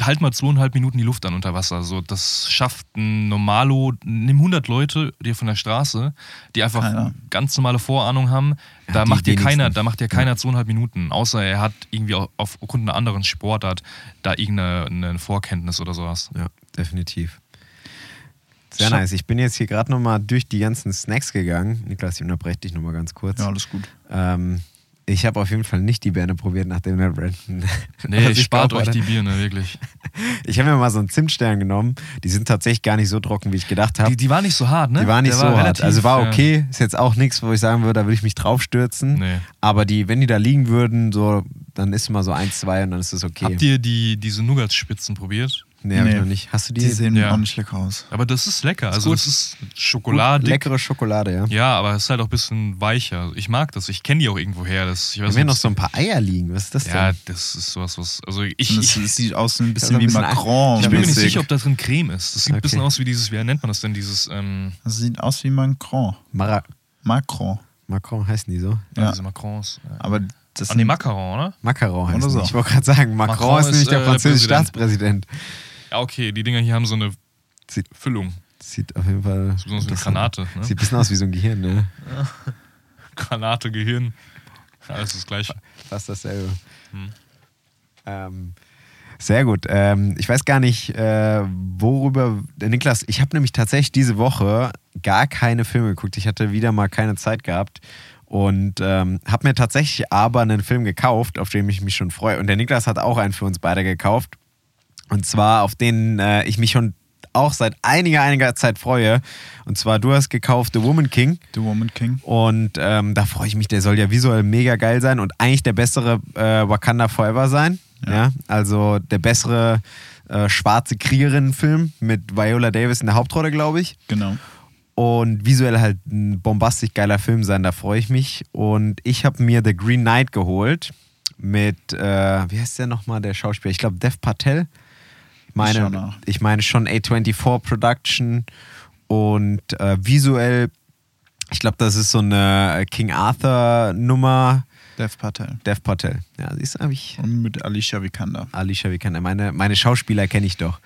halt mal zweieinhalb Minuten die Luft an unter Wasser. So, das schafft ein Normalo, nimm 100 Leute dir von der Straße, die einfach Keiner. ganz normale Vorahnung haben. Ja, Da macht dir keiner, da macht dir keiner zweieinhalb Minuten, außer er hat irgendwie au- aufgrund einer anderen Sportart da irgendeine eine Vorkenntnis oder sowas. Ja, definitiv. Sehr nice. Ich bin jetzt hier gerade nochmal durch die ganzen Snacks gegangen. Niklas, ich unterbreche dich nochmal ganz kurz. ja, alles gut. Ähm, ich habe auf jeden Fall nicht die Birne probiert, nachdem der Brandon. Nee, ich spart euch die. Birne, wirklich. Ich habe mir mal so einen Zimtstern genommen. Die sind tatsächlich gar nicht so trocken, wie ich gedacht habe. Die, die war nicht so hart, ne? Die war nicht Der so hart. relativ, Also war okay. Ist jetzt auch nichts, wo ich sagen würde, da würde ich mich draufstürzen. Nee. Aber die, wenn die da liegen würden, so, dann ist immer so eins, zwei und dann ist das okay. Habt ihr die, diese Nougat-Spitzen probiert? Nee, hab ich Nee. noch nicht. Hast du die? Die sehen Ja. auch nicht lecker aus. Aber das ist lecker. Also gut. das ist Schokolade. leckere Schokolade, ja. Ja, aber es ist halt auch ein bisschen weicher. Ich mag das. Ich kenne die auch irgendwo her. Das, ich Wir weiß haben hier noch so ein paar Eier liegen. Was ist das Ja, denn? das ist sowas, was. Also ich, Und ich, das, sieht aus ein bisschen so ein wie bisschen- Macron. ich bin mir nicht mäßig. sicher, ob da drin Creme ist. Das sieht ein bisschen aus wie dieses, wie nennt man das denn? Dieses, ähm, Das sieht aus wie Macron. Mara Macron. Macron heißen die so? Ja. diese Macrons. Ja. Aber das Ah, nee, sind- Macaron, oder? Macaron heißen Oder so. die. Ich wollte gerade sagen, Macron, Macron ist nämlich ist, der äh, französische Präsident. Staatspräsident. Ja, okay. Die Dinger hier haben so eine Sieht, Füllung. sieht auf jeden Fall. So eine Granate. Ne? Sieht ein bisschen aus wie so ein Gehirn, ne? Granate, Gehirn. Alles das gleiche. Fast dasselbe. Hm. Ähm, sehr gut. Ähm, ich weiß gar nicht, äh, worüber. Der Niklas, ich habe nämlich tatsächlich diese Woche gar keine Filme geguckt. Ich hatte wieder mal keine Zeit gehabt. Und ähm, habe mir tatsächlich aber einen Film gekauft, auf den ich mich schon freue. Und der Niklas hat auch einen für uns beide gekauft. Und zwar, auf den äh, ich mich schon auch seit einiger, einiger Zeit freue. Und zwar, du hast gekauft The Woman King. The Woman King. Und ähm, da freue ich mich, der soll ja visuell mega geil sein und eigentlich der bessere äh, Wakanda Forever sein. Ja. Also der bessere äh, schwarze Kriegerinnen-Film mit Viola Davis in der Hauptrolle, glaube ich. Genau. Und visuell halt ein bombastisch geiler Film sein, da freue ich mich. Und ich habe mir The Green Knight geholt mit, äh, wie heißt der nochmal, der Schauspieler? Ich glaube, Dev Patel. Meine, ich meine schon A24 Production und äh, visuell, ich glaube, das ist so eine King Arthur Nummer. Dev Patel. Dev Patel. Ja, siehst du, habe ich Und mit Alicia Vikander. Alicia Vikander. Meine, meine Schauspieler kenne ich doch.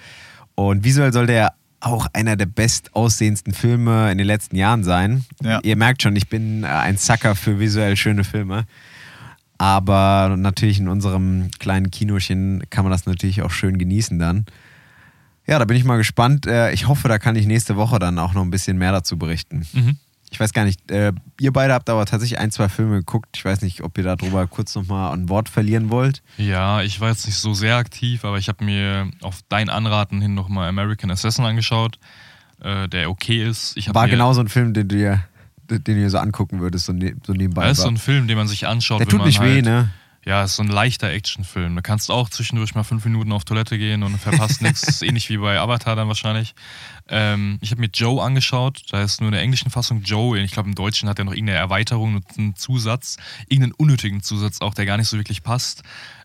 Und visuell soll der auch einer der bestaussehendsten Filme in den letzten Jahren sein. Ja. Ihr merkt schon, ich bin äh, ein Sucker für visuell schöne Filme. Aber natürlich in unserem kleinen Kinochen kann man das natürlich auch schön genießen dann. Ja, da bin ich mal gespannt. Äh, Ich hoffe, da kann ich nächste Woche dann auch noch ein bisschen mehr dazu berichten. Mhm. Ich weiß gar nicht, äh, ihr beide habt aber tatsächlich ein, zwei Filme geguckt. Ich weiß nicht, ob ihr darüber kurz nochmal ein Wort verlieren wollt. Ja, ich war jetzt nicht so sehr aktiv, aber ich habe mir auf dein Anraten hin nochmal American Assassin angeschaut, äh, der okay ist. War genau so ein Film, den du dir, den du dir so angucken würdest, so, ne, so nebenbei. Das ist so ein Film, den man sich anschaut. Der wenn tut man nicht halt, weh, ne? Ja, ist so ein leichter Actionfilm. Da kannst du auch zwischendurch mal fünf Minuten auf Toilette gehen und verpasst nichts. Ist ähnlich wie bei Avatar dann wahrscheinlich. Ähm, ich habe mir Joe angeschaut. Da ist nur in der englischen Fassung Joe. Ich glaube, im Deutschen hat er noch irgendeine Erweiterung und einen Zusatz. Irgendeinen unnötigen Zusatz auch, der gar nicht so wirklich passt.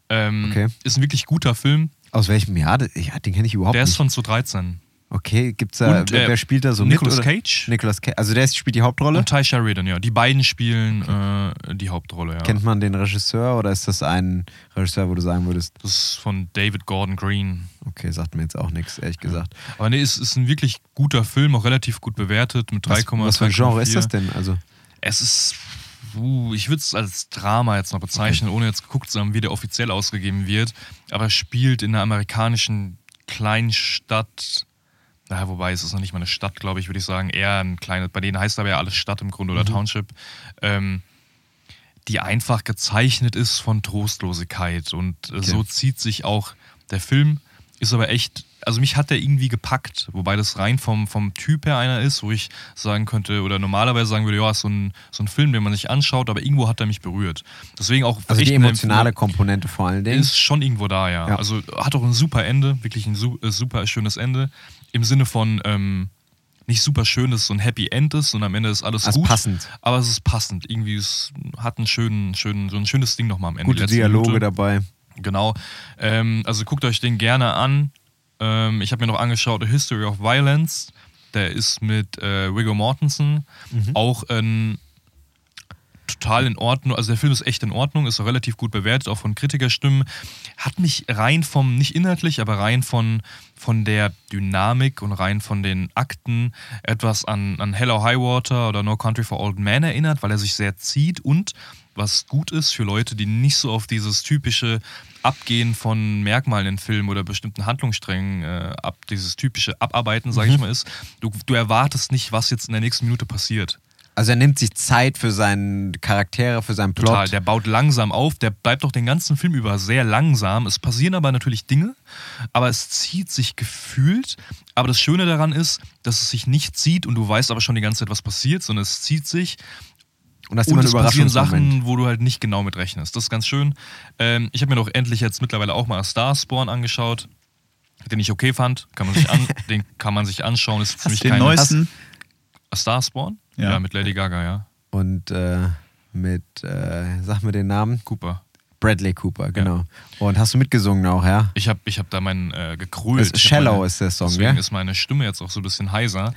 Ähm, Okay. Ist ein wirklich guter Film. Aus welchem Jahr? Ja, den kenne ich überhaupt Der ist nicht. von 2013. Okay, gibt's da, Und, wer, äh, spielt da so Nicolas mit? Cage. Nicolas Cage. Also der spielt die Hauptrolle. Und Ty Sheridan, ja. Die beiden spielen äh, die Hauptrolle, ja. Kennt man den Regisseur oder ist das ein Regisseur, wo du sagen würdest, Das ist von David Gordon Green. okay, sagt mir jetzt auch nichts, ehrlich gesagt. Aber nee, es ist ein wirklich guter Film, auch relativ gut bewertet mit Was, 3,2. was für ein Genre ist das denn? Also, Es ist, uh, ich würde es als Drama jetzt noch bezeichnen, ohne jetzt geguckt zu haben, wie der offiziell ausgegeben wird. Aber es spielt in einer amerikanischen Kleinstadt. Naja, wobei es ist noch nicht mal eine Stadt, glaube ich, würde ich sagen. Eher ein kleines, bei denen heißt aber ja alles Stadt im Grunde oder Township. Ähm, die einfach gezeichnet ist von Trostlosigkeit. Und äh, so zieht sich auch der Film. Ist aber echt, also mich hat der irgendwie gepackt, wobei das rein vom, vom Typ her einer ist, wo ich sagen könnte, oder normalerweise sagen würde, ja, ist so ein, so ein Film, den man sich anschaut, aber irgendwo hat er mich berührt. Deswegen auch also die emotionale Empfehlung. Komponente vor allen Dingen. Ist schon irgendwo da, ja. Ja. Also hat auch ein super Ende, wirklich ein äh, super schönes Ende. Im Sinne von ähm, nicht super schön, es so ein Happy End ist und am Ende ist alles Also gut. passend. Aber es ist passend. Irgendwie es hat einen schönen, schönen, so ein schönes Ding nochmal am Ende. Gute Dialoge Minute. dabei. Genau. Ähm, also guckt euch den gerne an. Ähm, ich habe mir noch angeschaut A History of Violence. Der ist mit äh, Viggo Mortensen. Auch ein total in Ordnung. Also der Film ist echt in Ordnung, ist auch relativ gut bewertet, auch von Kritikerstimmen. Hat mich rein vom, nicht inhaltlich, aber rein von, von der Dynamik und rein von den Akten etwas an, an Hello High Water oder No Country for Old Men erinnert, weil er sich sehr zieht und was gut ist für Leute, die nicht so auf dieses typische Abgehen von Merkmalen in Filmen oder bestimmten Handlungssträngen äh, ab, dieses typische Abarbeiten, sage ich mal, ist. Du, du erwartest nicht, was jetzt in der nächsten Minute passiert. Also er nimmt sich Zeit für seine Charaktere, für seinen Plot. Total. Der baut langsam auf, der bleibt auch den ganzen Film über sehr langsam. Es passieren aber natürlich Dinge, aber es zieht sich gefühlt. Aber das Schöne daran ist, dass es sich nicht zieht und du weißt aber schon die ganze Zeit, was passiert, sondern es zieht sich und das und es passieren. Sachen, wo du halt nicht genau mit rechnest. Das ist ganz schön. Ähm, ich habe mir doch endlich jetzt mittlerweile auch mal Starspawn angeschaut, den ich okay fand. Kann man sich an, den kann man sich anschauen. Ist ziemlich Den kein neuesten. Starspawn? Ja. Ja. mit Lady Gaga, ja. Und äh, mit, äh, sag mir den Namen, Cooper. Bradley Cooper, genau. Und hast du mitgesungen auch, ja? Ich habe ich hab da meinen äh, gekrölt. Das Shallow meine, ist der Song, Deswegen ja? ist meine Stimme jetzt auch so ein bisschen heiser,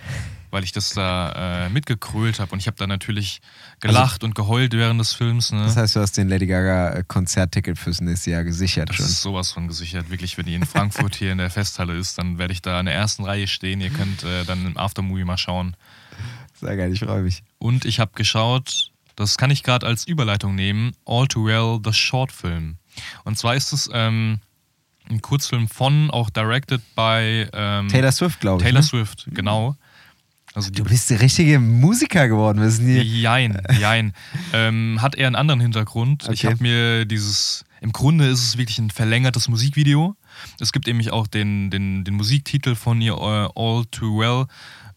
weil ich das da äh, mitgekrölt habe. Und ich habe da natürlich gelacht und geheult während des Films. Ne? Das heißt, du hast den Lady Gaga äh, Konzertticket fürs nächste Jahr gesichert Das schon. ist sowas von gesichert. Wirklich, wenn die in Frankfurt hier in der Festhalle ist, dann werde ich da in der ersten Reihe stehen. Ihr könnt äh, dann im Aftermovie mal schauen. Sehr geil, ich freue mich. Und ich habe geschaut, das kann ich gerade als Überleitung nehmen, All Too Well, the Short Film. Und zwar ist es ähm, ein Kurzfilm von, auch directed by ähm, Taylor Swift, glaube ich. Taylor ne? Swift, genau. Also die Du bist der richtige Musiker geworden. Wir sind hier. Jein, jein. ähm, hat eher einen anderen Hintergrund. Ich Okay. habe mir dieses, im Grunde ist es wirklich ein verlängertes Musikvideo. Es gibt nämlich auch den, den, den Musiktitel von ihr, äh, All Too Well.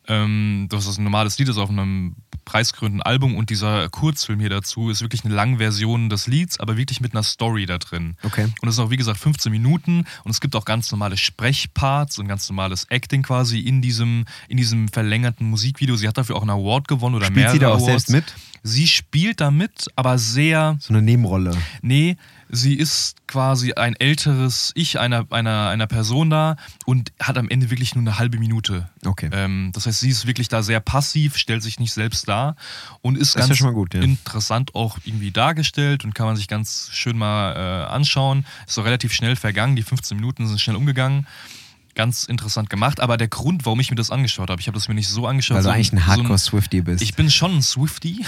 Ähm, das ist ein normales Lied, das ist auf einem preisgekrönten Album und dieser Kurzfilm hier dazu ist wirklich eine lange Version des Lieds, aber wirklich mit einer Story da drin. Okay. Und es ist auch, wie gesagt, 15 Minuten und es gibt auch ganz normale Sprechparts und ganz normales Acting quasi in diesem, in diesem verlängerten Musikvideo. Sie hat dafür auch einen Award gewonnen oder Spielt mehrere sie da auch Awards. selbst mit? Sie spielt da mit, aber sehr, So eine Nebenrolle. nee, sie ist quasi ein älteres Ich einer, einer, einer Person da und hat am Ende wirklich nur eine halbe Minute. Okay. Ähm, das heißt, sie ist wirklich da sehr passiv, stellt sich nicht selbst dar und ist Das ist ja ganz schon mal gut, ja. interessant auch irgendwie dargestellt und kann man sich ganz schön mal äh, anschauen. Ist so relativ schnell vergangen, die 15 Minuten sind schnell umgegangen. Ganz interessant gemacht, aber der Grund, warum ich mir das angeschaut habe, ich habe das mir nicht so angeschaut. Weil du so eigentlich ein so Hardcore-Swifty bist. ich bin schon ein Swifty.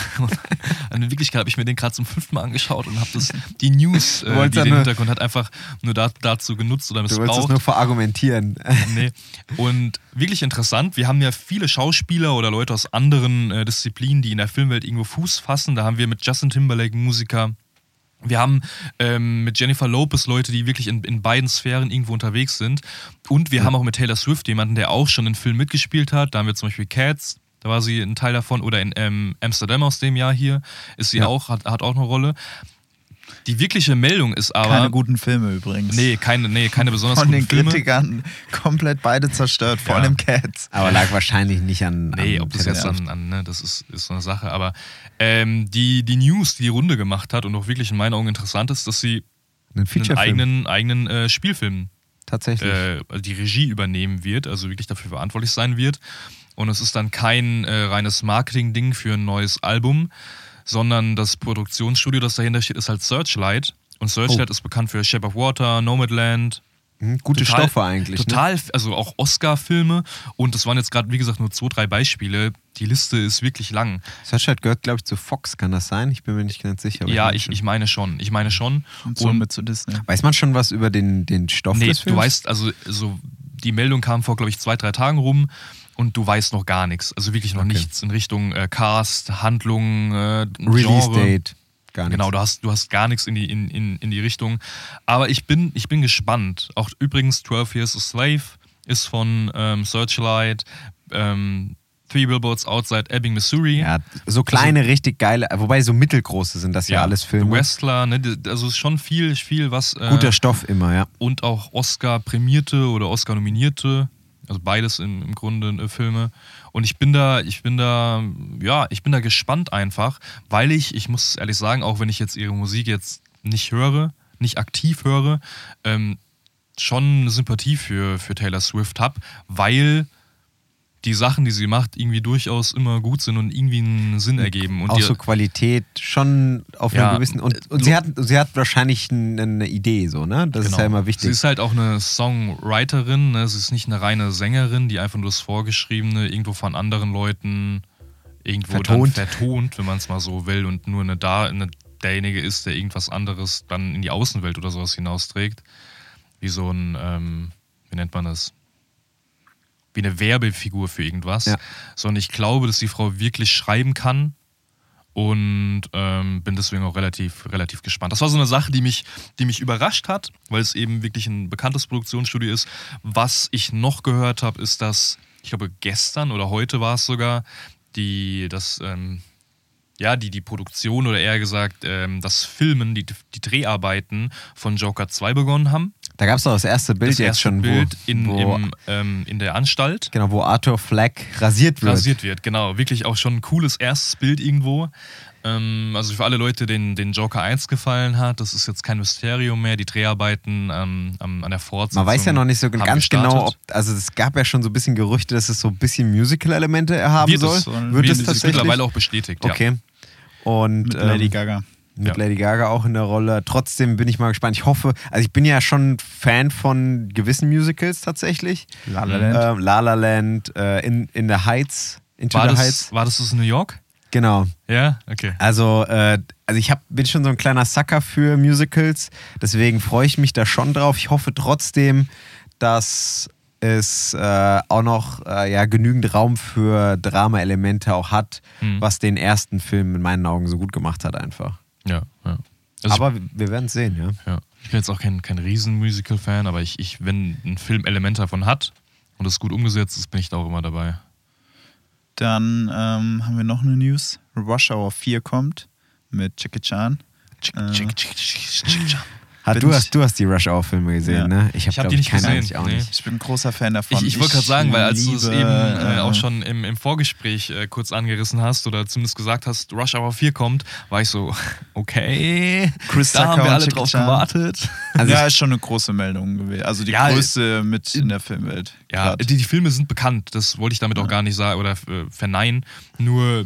In Wirklichkeit habe ich mir den gerade zum fünften Mal angeschaut und habe das die News, Du äh, die den Hintergrund hat, einfach nur da, dazu genutzt oder du wolltest es missbraucht. nur verargumentieren. Nee. Und wirklich interessant, wir haben ja viele Schauspieler oder Leute aus anderen äh, Disziplinen, die in der Filmwelt irgendwo Fuß fassen. Da haben wir mit Justin Timberlake Musiker. Wir haben ähm, mit Jennifer Lopez Leute, die wirklich in, in beiden Sphären irgendwo unterwegs sind. Und wir haben auch mit Taylor Swift jemanden, der auch schon in Filmen mitgespielt hat. Da haben wir zum Beispiel Cats, da war sie ein Teil davon. Oder in ähm, Amsterdam aus dem Jahr hier ist sie Ja. auch, hat, hat auch eine Rolle. Die wirkliche Meldung ist aber. Keine guten Filme übrigens. Nee, keine, nee, keine besonders Von guten den Filme. Kritikern komplett beide zerstört, vor Ja. allem Cats. Aber lag wahrscheinlich nicht an. Nee, an ob das jetzt an, an ne, das ist, ist so eine Sache. Aber ähm, die, die News, die die Runde gemacht hat und auch wirklich in meinen Augen interessant ist, dass sie Einen einen Featurefilm. eigenen, eigenen äh, Spielfilm tatsächlich. äh, die Regie übernehmen wird, also wirklich dafür verantwortlich sein wird. Und es ist dann kein äh, reines Marketing-Ding für ein neues Album, sondern das Produktionsstudio, das dahinter steht, ist halt Searchlight. Und Searchlight ist bekannt für Shape of Water, Nomadland. Hm, Gute Total- Stoffe eigentlich. Ne? Total, also auch Oscar-Filme. Und das waren jetzt gerade, wie gesagt, nur zwei, drei Beispiele. Die Liste ist wirklich lang. Searchlight gehört, glaube ich, zu Fox, kann das sein? Ich bin mir nicht ganz sicher. aber ja, ich, ich meine schon. Ich meine schon. Und somit zu Disney. Weiß man schon was über den, den Stoff Nee, des du Films? weißt, also so, die Meldung kam vor, glaube ich, zwei, drei Tagen rum und du weißt noch gar nichts. Also wirklich noch Okay. nichts in Richtung äh, Cast, Handlung, äh, Release Genre. Date. Gar nichts. Genau, du hast, du hast gar nichts in die, in, in, in die Richtung. Aber ich bin, ich bin gespannt. Auch übrigens 12 Years a Slave ist von ähm, Searchlight, ähm, Three Billboards Outside Ebbing, Missouri. Ja, so kleine, richtig geile, wobei so mittelgroße sind das ja, alles The Filme. Wrestler, ne? also ist schon viel, viel was. äh, Guter Stoff immer, ja. und auch Oscar-prämierte oder Oscar-nominierte, also beides im, im Grunde äh, Filme. Und ich bin da, ich bin da, ja, ich bin da gespannt einfach, weil ich, ich muss ehrlich sagen, auch wenn ich jetzt ihre Musik jetzt nicht höre, nicht aktiv höre, ähm, schon eine Sympathie für, für Taylor Swift habe, weil die Sachen, die sie macht, irgendwie durchaus immer gut sind und irgendwie einen Sinn ergeben. Und auch so Qualität schon auf Ja, einem gewissen. Und, und sie, hat, sie hat wahrscheinlich eine Idee, so, ne? Das ist Genau. ja immer Sie wichtig. ist halt auch eine Songwriterin, ne? sie ist nicht eine reine Sängerin, die einfach nur das Vorgeschriebene irgendwo von anderen Leuten irgendwo Vertont. vertont, wenn man es mal so will, und nur eine, da, eine, derjenige ist, der irgendwas anderes dann in die Außenwelt oder sowas hinausträgt. Wie so ein, ähm, wie nennt man das? Wie eine Werbefigur für irgendwas. Ja. Sondern ich glaube, dass die Frau wirklich schreiben kann und ähm, bin deswegen auch relativ, relativ gespannt. Das war so eine Sache, die mich, die mich überrascht hat, weil es eben wirklich ein bekanntes Produktionsstudio ist. Was ich noch gehört habe, ist, dass, ich glaube, gestern oder heute war es sogar, die, das, ähm, ja, die, die Produktion oder eher gesagt, ähm, das Filmen, die, die Dreharbeiten von Joker 2 begonnen haben. Da gab es doch das erste Bild das jetzt erste schon, Bild wo, in, wo, im, ähm, in der Anstalt genau, wo Arthur Fleck rasiert wird. rasiert wird. Genau, wirklich auch schon ein cooles erstes Bild irgendwo. Ähm, also für alle Leute, denen den Joker 1 gefallen hat, das ist jetzt kein Mysterium mehr. Die Dreharbeiten ähm, an der Fortsetzung. Man weiß ja noch nicht so ganz gestartet. genau, ob, also es gab ja schon so ein bisschen Gerüchte, dass es so ein bisschen Musical-Elemente haben wird soll. es, Wird es ist tatsächlich? mittlerweile auch bestätigt. Ja. Okay. Und Mit Lady ähm, Gaga. Mit Ja. Lady Gaga auch in der Rolle. Trotzdem bin ich mal gespannt. Ich hoffe, also ich bin ja schon Fan von gewissen Musicals tatsächlich. La La Land. Ähm, La La Land, äh, in, in the Heights, Into War, the das, Heights. war das das in New York? Genau. Ja, okay. Also, äh, also ich hab, bin schon so ein kleiner Sucker für Musicals, deswegen freue ich mich da schon drauf. Ich hoffe trotzdem, dass es äh, auch noch äh, ja, genügend Raum für Drama-Elemente auch hat, Mhm. was den ersten Film in meinen Augen so gut gemacht hat einfach. Ja, ja. Also Aber wir werden es sehen, ja. Ja. Ich bin jetzt auch kein, kein Riesen-Musical-Fan, aber ich, ich, wenn ein Film Elemente davon hat und es gut umgesetzt ist, bin ich da auch immer dabei. Dann ähm, haben wir noch eine News. Rush Hour 4 kommt mit Jackie Chan. Äh, Ha, Bin du, ich- hast, du hast die Rush-Hour-Filme gesehen, Ja. ne? Ich hab glaub die nicht keine gesehen, auch nee. nicht. Ich bin ein großer Fan davon. Ich, ich wollte gerade sagen, weil als du es eben äh, äh, auch schon im, im Vorgespräch äh, kurz angerissen hast oder zumindest gesagt hast, Rush Hour 4 kommt, war ich so, okay, Chris da haben wir alle drauf Chan. gewartet. Also ja, ich- ist schon eine große Meldung gewesen. Also die Ja, größte mit in der Filmwelt. Ja, die, die Filme sind bekannt, das wollte ich damit auch gar nicht sagen oder äh, verneinen. Nur,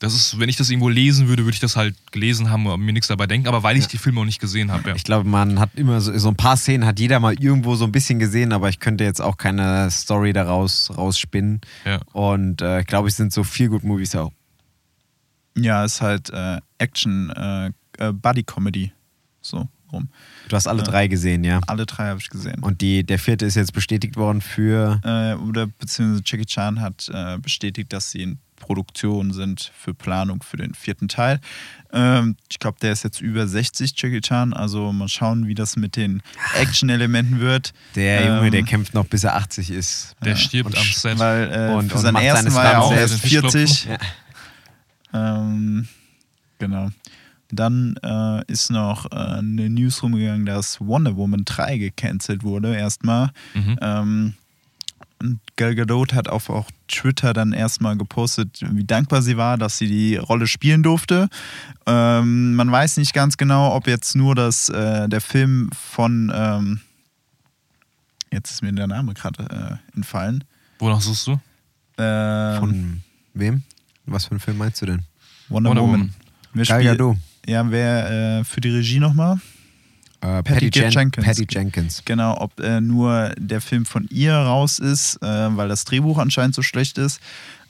das ist, wenn ich das irgendwo lesen würde, würde ich das halt gelesen haben und mir nichts dabei denken, aber weil ich die Filme auch nicht gesehen habe. Ja. Ich glaube, man hat immer so, so ein paar Szenen, hat jeder mal irgendwo so ein bisschen gesehen, aber ich könnte jetzt auch keine Story daraus rausspinnen. Ja. Und äh, ich glaube, es sind so viel gut Movies auch. ja, ist halt äh, Action, äh, äh, Buddy Comedy. So rum. Du hast alle Ja. drei gesehen, ja. Alle drei habe ich gesehen. Und die, der vierte ist jetzt bestätigt worden für. äh, oder beziehungsweise Jackie Chan hat äh, bestätigt, dass sie in Produktion sind für Planung für den vierten Teil. Ähm, ich glaube, der ist jetzt über 60, Jackie Chan. Also mal schauen, wie das mit den Action-Elementen wird. Der Junge, der Ähm, kämpft noch bis er 80 ist. Der Ja. stirbt Und am Set. Weil äh, Und- für und seinen macht ersten war er auch erst selbst. 40. Ja. Ähm, genau. Dann äh, ist noch äh, eine News rumgegangen, dass Wonder Woman 3 gecancelt wurde, erstmal. Mhm. Ähm, und Gal Gadot hat auf auch Twitter dann erstmal gepostet, wie dankbar sie war, dass sie die Rolle spielen durfte. Ähm, man weiß nicht ganz genau, ob jetzt nur das, äh, der Film von, ähm, Jetzt ist mir der Name gerade äh, entfallen. Wonach suchst du? Ähm, Von wem? Was für einen Film meinst du denn? Wonder, Wonder Woman. Woman. Wer Gal Gadot. Ja, wer äh, für die Regie nochmal? Äh, Patty Jen- Jenkins. Patty Jenkins. Genau, ob äh, nur der Film von ihr raus ist, äh, weil das Drehbuch anscheinend so schlecht ist,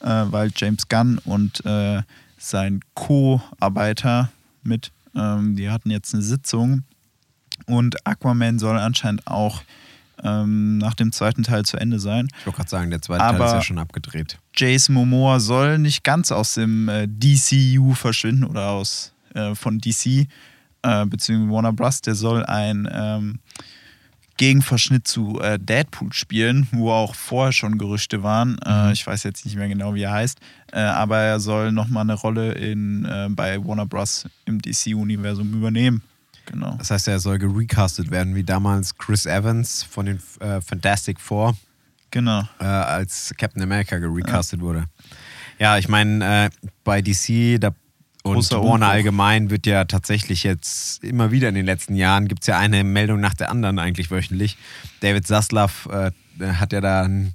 äh, weil James Gunn und äh, sein Co-Arbeiter mit, ähm, die hatten jetzt eine Sitzung und Aquaman soll anscheinend auch ähm, nach dem zweiten Teil zu Ende sein. Ich wollte gerade sagen, der zweite Teil Aber- ist ja schon abgedreht. Jason Momoa soll nicht ganz aus dem äh, DCU verschwinden oder aus von DC äh, beziehungsweise Warner Bros. Der soll ein ähm, Gegenverschnitt zu äh, Deadpool spielen, wo auch vorher schon Gerüchte waren. Äh, ich weiß jetzt nicht mehr genau, wie er heißt, äh, aber er soll nochmal eine Rolle in, äh, bei Warner Bros. im DC-Universum übernehmen. Genau. Das heißt, er soll gerecastet werden, wie damals Chris Evans von den äh, Fantastic Four Genau. äh, als Captain America gerecastet wurde. Ja, ich meine, äh, bei DC da, und Großer Warner allgemein wird ja tatsächlich jetzt immer wieder in den letzten Jahren, gibt es ja eine Meldung nach der anderen eigentlich wöchentlich. David Zaslav äh, hat ja da einen,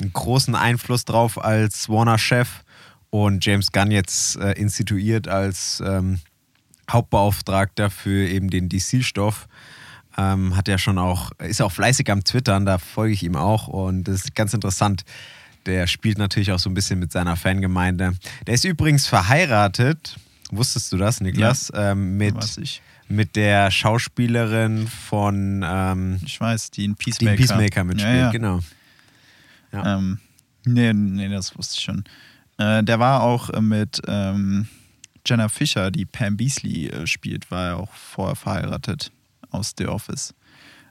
einen großen Einfluss drauf als Warner-Chef und James Gunn jetzt äh, instituiert als ähm, Hauptbeauftragter für eben den DC-Stoff. Ähm, hat ja schon auch, ist auch fleißig am Twittern, da folge ich ihm auch und das ist ganz interessant. Der spielt natürlich auch so ein bisschen mit seiner Fangemeinde. Der ist übrigens verheiratet, wusstest du das, Niklas? Ähm, mit, mit der Schauspielerin von ähm, Ich weiß, die in die Peacemaker, in Peacemaker mitspielt, Ja, ja. genau. Ja. Ähm, nee, nee, das wusste ich schon. Äh, der war auch äh, mit ähm, Jenna Fischer, die Pam Beasley äh, spielt, war er auch vorher verheiratet aus The Office.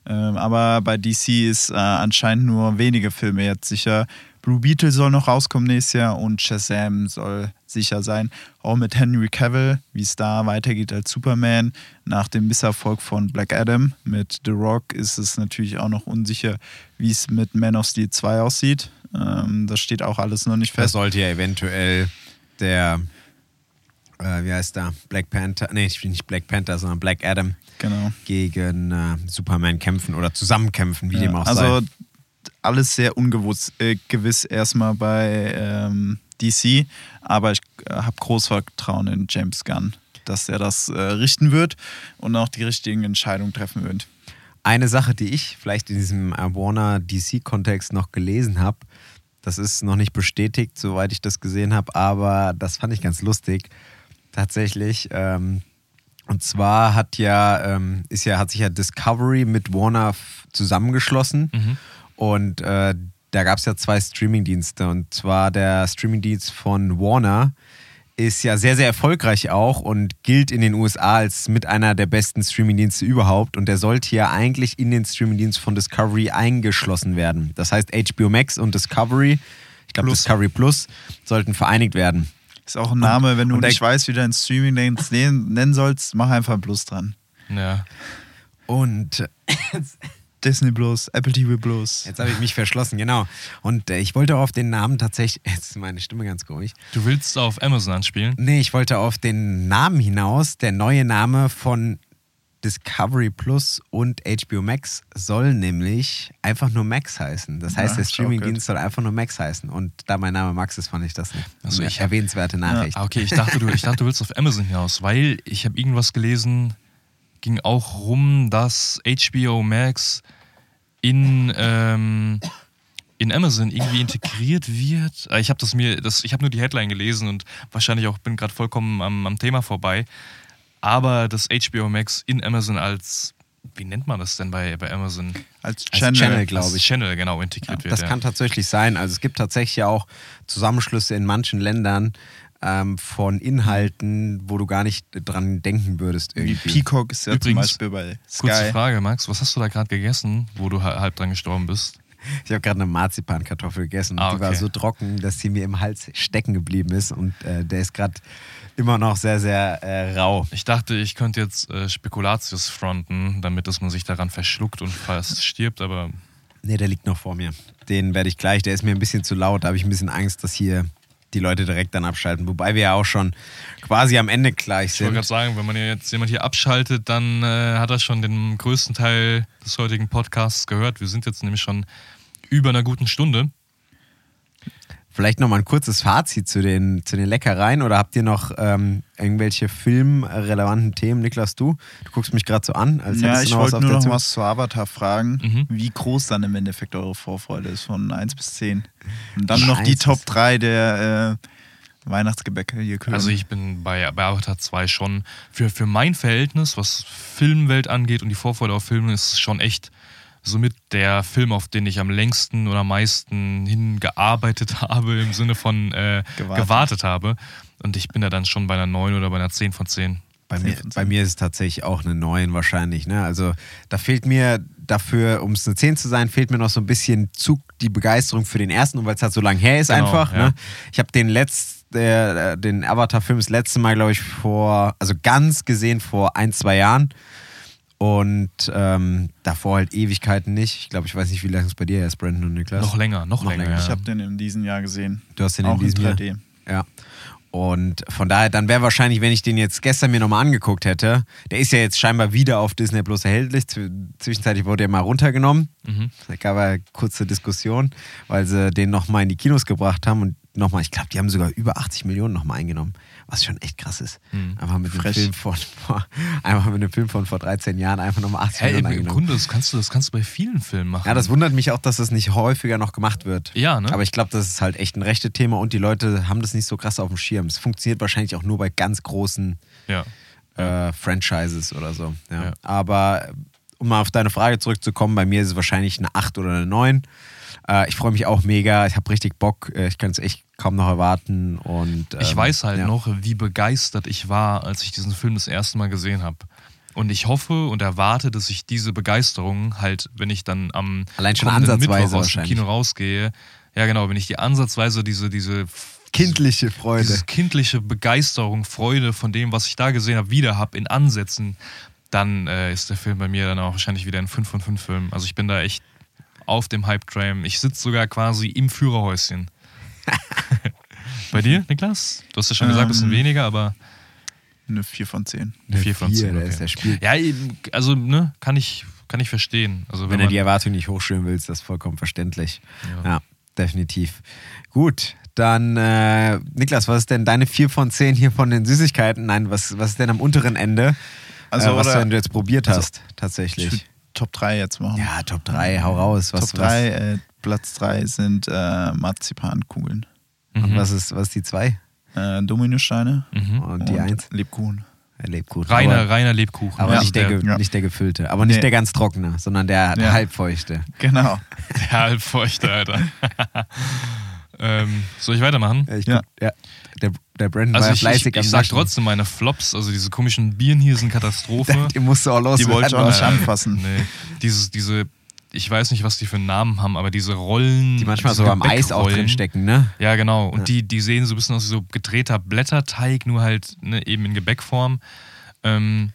Ähm, aber bei DC ist äh, anscheinend nur wenige Filme jetzt sicher. Blue Beetle soll noch rauskommen nächstes Jahr und Shazam soll sicher sein. Auch mit Henry Cavill, wie es da weitergeht als Superman. Nach dem Misserfolg von Black Adam mit The Rock ist es natürlich auch noch unsicher, wie es mit Man of Steel 2 aussieht. Ähm, das steht auch alles noch nicht Da fest. sollte ja eventuell der, äh, wie heißt der, Black Panther, nee, ich bin nicht Black Panther, sondern Black Adam Genau. gegen äh, Superman kämpfen oder zusammenkämpfen, wie Ja, dem auch also sei. Alles sehr ungewiss äh, gewiss erstmal bei ähm, DC, aber ich äh, habe großes Vertrauen in James Gunn, dass er das äh, richten wird und auch die richtigen Entscheidungen treffen wird. Eine Sache, die ich vielleicht in diesem Warner DC-Kontext noch gelesen habe, das ist noch nicht bestätigt, soweit ich das gesehen habe, aber das fand ich ganz lustig. Tatsächlich. Ähm, und zwar hat ja, ähm, ist ja, hat sich ja Discovery mit Warner zusammengeschlossen. Und äh, da gab es ja zwei Streamingdienste. Und zwar der Streamingdienst von Warner ist ja sehr, sehr erfolgreich auch und gilt in den USA als mit einer der besten Streamingdienste überhaupt. Und der sollte ja eigentlich in den Streamingdienst von Discovery eingeschlossen werden. Das heißt, HBO Max und Discovery, ich glaube Plus. Discovery Plus, sollten vereinigt werden. Ist auch ein Name, wenn du und nicht weißt, wie du deinen Streaming nennen sollst, mach einfach ein Plus dran. Ja. Und äh, Disney Plus, Apple TV Plus. jetzt habe ich mich verschlossen, genau. Und äh, ich wollte auf den Namen tatsächlich, jetzt ist meine Stimme ganz komisch. Du willst auf Amazon anspielen? Nee, ich wollte auf den Namen hinaus. Der neue Name von Discovery Plus und HBO Max soll nämlich einfach nur Max heißen. Das heißt, Ja, der ist auch Streamingdienst soll einfach nur Max heißen. Und da mein Name Max ist, fand ich das eine Also ich erwähnenswerte Nachricht. Ah, okay, ich dachte, du, ich dachte, du willst auf Amazon hinaus, weil ich habe irgendwas gelesen, ging auch rum, dass HBO Max in, ähm, in Amazon irgendwie integriert wird. Äh, Ich habe das mir, das, ich habe nur die Headline gelesen und wahrscheinlich auch bin gerade vollkommen am, am Thema vorbei. Aber dass HBO Max in Amazon als, wie nennt man das denn bei, bei Amazon? Als Als Channel. Channel, glaube Als ich. Channel genau integriert wird. Das ja. kann tatsächlich sein. Also es gibt tatsächlich ja auch Zusammenschlüsse in manchen Ländern ähm, von Inhalten, wo du gar nicht dran denken würdest Wie irgendwie. Peacock ist ja zum Übrigens, Beispiel bei Kurze Sky. Frage, Max, was hast du da gerade gegessen, wo du ha- halb dran gestorben bist? Ich habe gerade eine Marzipankartoffel gegessen. Ah, Die war okay. so trocken, dass sie mir im Hals stecken geblieben ist. Und äh, der ist gerade immer noch sehr, sehr äh, rau. Ich dachte, ich könnte jetzt äh, Spekulatius fronten, damit dass man sich daran verschluckt und fast stirbt, aber Nee, der liegt noch vor mir. Den werde ich gleich. Der ist mir ein bisschen zu laut. Da habe ich ein bisschen Angst, dass hier die Leute direkt dann abschalten. Wobei wir ja auch schon quasi am Ende gleich Ich wollte sind. gerade sagen, wenn man jetzt jemand hier abschaltet, dann äh, hat er schon den größten Teil des heutigen Podcasts gehört. Wir sind jetzt nämlich schon über einer guten Stunde. Vielleicht noch mal ein kurzes Fazit zu den, zu den Leckereien oder habt ihr noch ähm, irgendwelche filmrelevanten Themen? Niklas, du? Du guckst mich gerade so an, als Ja, hättest du ich noch was wollte auf nur der noch was zu Avatar fragen, Mhm. wie groß dann im Endeffekt eure Vorfreude ist, von 1 bis 10. Und dann noch Scheiße. die Top 3 der äh, Weihnachtsgebäcke hier können. Also ich bin bei, bei Avatar 2 schon für, für mein Verhältnis, was Filmwelt angeht und die Vorfreude auf Filme, ist schon echt somit der Film, auf den ich am längsten oder am meisten hingearbeitet habe, im Sinne von äh, Gewartet. gewartet. habe. Und ich bin da dann schon bei einer 9 oder bei einer 10 von 10. Bei mir, von bei mir ist es tatsächlich auch eine 9 wahrscheinlich. Ne? Also da fehlt mir dafür, um es eine 10 zu sein, fehlt mir noch so ein bisschen Zug, die Begeisterung für den ersten, und weil es halt so lang her ist Genau, einfach. ja. Ne? Ich habe den letzten, den Avatar-Film das letzte Mal, glaube ich, vor, also ganz gesehen vor ein, zwei Jahren. Und ähm, davor halt Ewigkeiten nicht. Ich glaube, ich weiß nicht, wie lange es bei dir ist, Brandon und Niklas. Noch länger, noch, Noch länger. länger. ich habe den in diesem Jahr gesehen. Du hast den Auch in diesem in Jahr. 3D. Ja. Und von daher, dann wäre wahrscheinlich, wenn ich den jetzt gestern mir nochmal angeguckt hätte, der ist ja jetzt scheinbar wieder auf Disney Plus erhältlich. Zw- Zwischenzeitlich wurde er mal runtergenommen. Mhm. Da gab ja kurze Diskussion, weil sie den nochmal in die Kinos gebracht haben und nochmal, ich glaube, die haben sogar über 80 Millionen nochmal eingenommen, was schon echt krass ist. Mhm. Einfach mit einem Frech. Film von vor, einfach mit einem Film von vor 13 Jahren einfach nochmal 80 Hey, Millionen im, im. Grunde, das kannst, du, das kannst du bei vielen Filmen machen. Ja, das wundert mich auch, dass das nicht häufiger noch gemacht wird. Ja, ne? Aber ich glaube, das ist halt echt ein rechte Thema und die Leute haben das nicht so krass auf dem Schirm. Es funktioniert wahrscheinlich auch nur bei ganz großen ja. äh, Franchises oder so. Ja. Ja. Aber um mal auf deine Frage zurückzukommen, bei mir ist es wahrscheinlich eine 8 oder eine 9. Äh, ich freue mich auch mega, ich habe richtig Bock, äh, ich kann es echt kaum noch erwarten. Und, Ich ähm, weiß halt ja. noch, wie begeistert ich war, als ich diesen Film das erste Mal gesehen habe. Und ich hoffe und erwarte, dass ich diese Begeisterung halt, wenn ich dann am Allein schon ansatzweise aus dem. Kino rausgehe, ja genau, wenn ich die ansatzweise diese, diese Kindliche Freude. diese kindliche Begeisterung, Freude von dem, was ich da gesehen habe, wieder habe in Ansätzen, dann äh, ist der Film bei mir dann auch wahrscheinlich wieder ein 5 von 5 Film. Also ich bin da echt auf dem Hype-Train. Ich sitze sogar quasi im Führerhäuschen. bei dir, Niklas? Du hast ja schon gesagt, ein bisschen Ähm, weniger, aber Eine 4 von 10. eine 4 von 10. der Okay. ist der Spiel. Ja, also, ne, kann ich, kann ich verstehen. Also, Wenn wenn du die Erwartung nicht hochstellen willst, das ist vollkommen verständlich. Ja. Ja, definitiv. Gut, dann äh, Niklas, was ist denn deine 4 von 10 hier von den Süßigkeiten? Nein, was, was ist denn am unteren Ende, Also, äh, was oder- du jetzt probiert also, hast, tatsächlich? Top 3 jetzt machen. Ja, Top 3, hau raus. Was, Top 3, äh, Platz 3 sind äh, Marzipankugeln. Was, und Mhm. was ist, was ist die 2? Äh, Dominosteine Mhm. Und die 1? Lebkuchen. Gut. Reiner, aber, reiner Lebkuchen. aber Also nicht, der, der, ja. nicht der gefüllte. Aber nicht Nee. der ganz trockene, sondern der, der Ja. halbfeuchte. Genau. der halbfeuchte, Alter. ähm, soll ich weitermachen? Ja, ich Ja. ja. Der, der Brandon Also war ja ich, ich, fleißig ich am sag Naschen. trotzdem, meine Flops, also diese komischen Bieren hier sind Katastrophe. Die musst du auch loswerden. Die wollte ich auch nicht anfassen. Nee. Dieses, diese, ich weiß nicht, was die für einen Namen haben, aber diese Rollen. Die manchmal so am Eis auch Gebäckrollen. drin stecken, ne? Ja, genau. Und Ja. Die, die sehen so ein bisschen aus wie so gedrehter Blätterteig, nur halt ne, eben in Gebäckform. Ähm,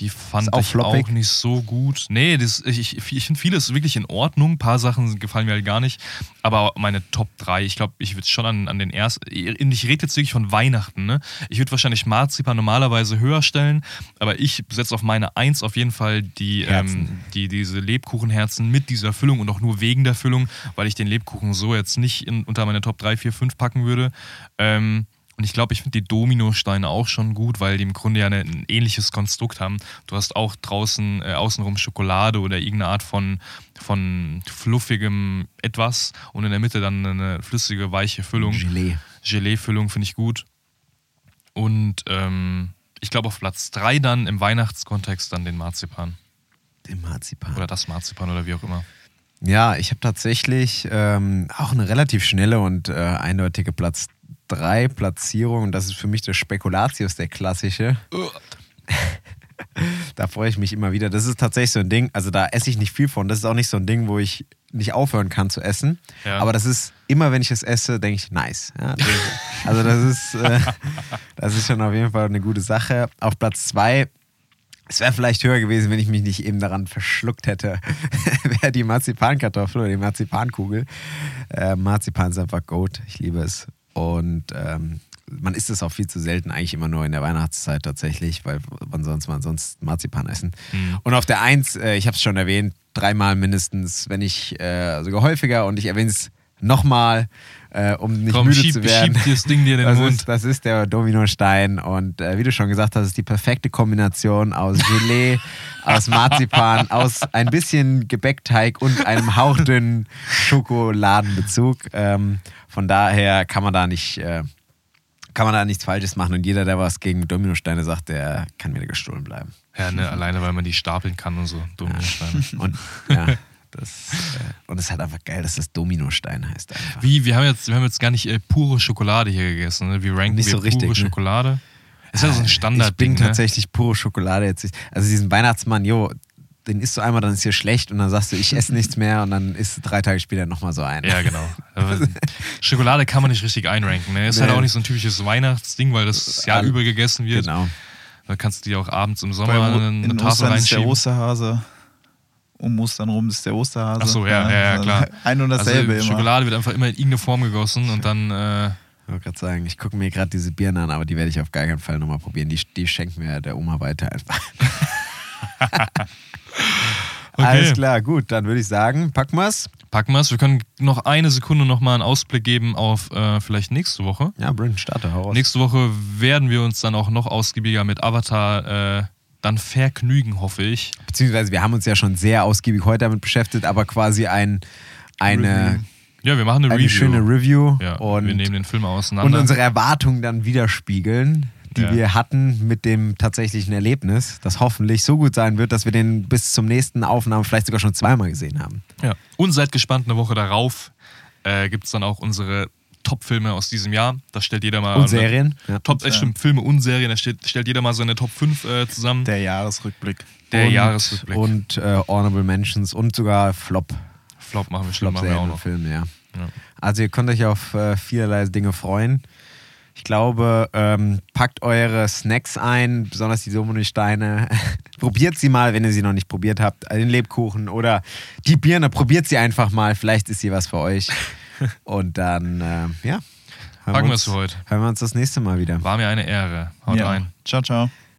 die fand Ist auch ich floppig? auch nicht so gut. Nee, das, ich, ich, ich finde vieles wirklich in Ordnung. Ein paar Sachen gefallen mir halt gar nicht. Aber meine Top 3, ich glaube, ich würde schon an, an den ersten. Ich rede jetzt wirklich von Weihnachten, ne? Ich würde wahrscheinlich Marzipan normalerweise höher stellen, aber ich setze auf meine 1 auf jeden Fall die, ähm, die diese Lebkuchenherzen mit dieser Füllung und auch nur wegen der Füllung, weil ich den Lebkuchen so jetzt nicht in, unter meine Top 3, 4, 5 packen würde. Ähm, und ich glaube, ich finde die Dominosteine auch schon gut, weil die im Grunde ja eine, ein ähnliches Konstrukt haben. Du hast auch draußen äh, außenrum Schokolade oder irgendeine Art von, von fluffigem etwas und in der Mitte dann eine flüssige, weiche Füllung. Gelee. Gelee-Füllung finde ich gut. Und ähm, ich glaube auf Platz 3 dann im Weihnachtskontext dann den Marzipan. Den Marzipan. Oder das Marzipan oder wie auch immer. Ja, ich habe tatsächlich ähm, auch eine relativ schnelle und äh, eindeutige Platz 3 Platzierung. Und das ist für mich der Spekulatius, der klassische. da freue ich mich immer wieder. Das ist tatsächlich so ein Ding, also da esse ich nicht viel von. Das ist auch nicht so ein Ding, wo ich nicht aufhören kann zu essen. Ja. Aber das ist, immer wenn ich es esse, denke ich, nice. Ja, das ist, also das ist, äh, das ist schon auf jeden Fall eine gute Sache. Auf Platz 2 es wäre vielleicht höher gewesen, wenn ich mich nicht eben daran verschluckt hätte. wäre die Marzipankartoffel oder die Marzipankugel. Äh, Marzipan ist einfach Goat. Ich liebe es. Und ähm, man isst es auch viel zu selten, eigentlich immer nur in der Weihnachtszeit tatsächlich, weil wann sonst man sonst Marzipan essen. Mhm. Und auf der Eins, äh, ich habe es schon erwähnt, dreimal mindestens, wenn nicht äh, sogar häufiger und ich erwähne es nochmal, äh, um nicht Komm, müde schieb, zu werden. schieb das Ding dir in den Das Mund. ist, das ist der Dominostein und äh, wie du schon gesagt hast, ist die perfekte Kombination aus Gelee, aus Marzipan, aus ein bisschen Gebäckteig und einem hauchdünnen Schokoladenbezug. Ähm, von daher kann man da nicht, äh, kann man da nichts Falsches machen und jeder, der was gegen Dominosteine sagt, der kann wieder gestohlen bleiben. Ja, ne, alleine weil man die stapeln kann und so. Dominosteine. Und ja, das, äh, und es ist halt einfach geil, dass das Dominostein heißt einfach. Wie, wir haben jetzt, wir haben jetzt gar nicht äh, pure Schokolade hier gegessen. Ne? Wie ranken Nicht wir so pure richtig, ne? Schokolade? Ist ja so ein Ich Standardding. bin Ne? tatsächlich pure Schokolade jetzt. Also diesen Weihnachtsmann, jo, den isst du einmal, dann ist dir schlecht und dann sagst du, ich esse nichts mehr und dann isst du drei Tage später nochmal so ein. Ja, genau. Schokolade kann man nicht richtig einranken. Ne? Ist halt Nee. auch nicht so ein typisches Weihnachtsding, weil das Jahr All- über gegessen wird. Genau. Da kannst du dir auch abends im Sommer eine, in eine Tafel Ostern ist der reinschieben. Osterhase. Um Ostern rum ist der Osterhase. Ach so, ja, ja, ja, also klar. Ein und dasselbe also, immer. Schokolade wird einfach immer in irgendeine Form gegossen und dann äh, Ich wollte gerade sagen, ich gucke mir gerade diese Birnen an, aber die werde ich auf gar keinen Fall nochmal probieren. Die, die schenkt mir der Oma weiter einfach. Okay. Alles klar, gut, dann würde ich sagen, packen wir's. packen wir es. Wir können noch eine Sekunde nochmal einen Ausblick geben auf äh, vielleicht nächste Woche. Ja, Bryn, starte heraus. Nächste Woche werden wir uns dann auch noch ausgiebiger mit Avatar äh, dann vergnügen, hoffe ich. Beziehungsweise wir haben uns ja schon sehr ausgiebig heute damit beschäftigt, aber quasi ein, eine, Ja, wir machen eine, eine Review. schöne Review ja, und, wir nehmen den Film und auseinander. unsere Erwartungen dann widerspiegeln, die Ja. wir hatten mit dem tatsächlichen Erlebnis, das hoffentlich so gut sein wird, dass wir den bis zum nächsten Aufnahme vielleicht sogar schon zweimal gesehen haben. ja. Und seid gespannt, eine Woche darauf äh, gibt es dann auch unsere Top-Filme aus diesem Jahr. Da stellt jeder mal. Und Serien. Ja. Top, äh, stimmt, Filme und Serien. Da stellt, stellt jeder mal seine Top 5 äh, zusammen. Der Jahresrückblick. Der und, Jahresrückblick. Und äh, Honorable Mentions und sogar Flop. Flop machen wir, Flop machen wir auch noch. Filme, ja. Ja. Also ihr könnt euch auf äh, vielerlei Dinge freuen. Ich glaube, ähm, packt eure Snacks ein, besonders die Dominosteine. probiert sie mal, wenn ihr sie noch nicht probiert habt. Den Lebkuchen oder die Birne, probiert sie einfach mal. Vielleicht ist sie was für euch. Und dann, äh, ja. hören Packen wir uns- es für heute. Hören wir uns das nächste Mal wieder. War mir eine Ehre. Haut ja. rein. Ciao, ciao.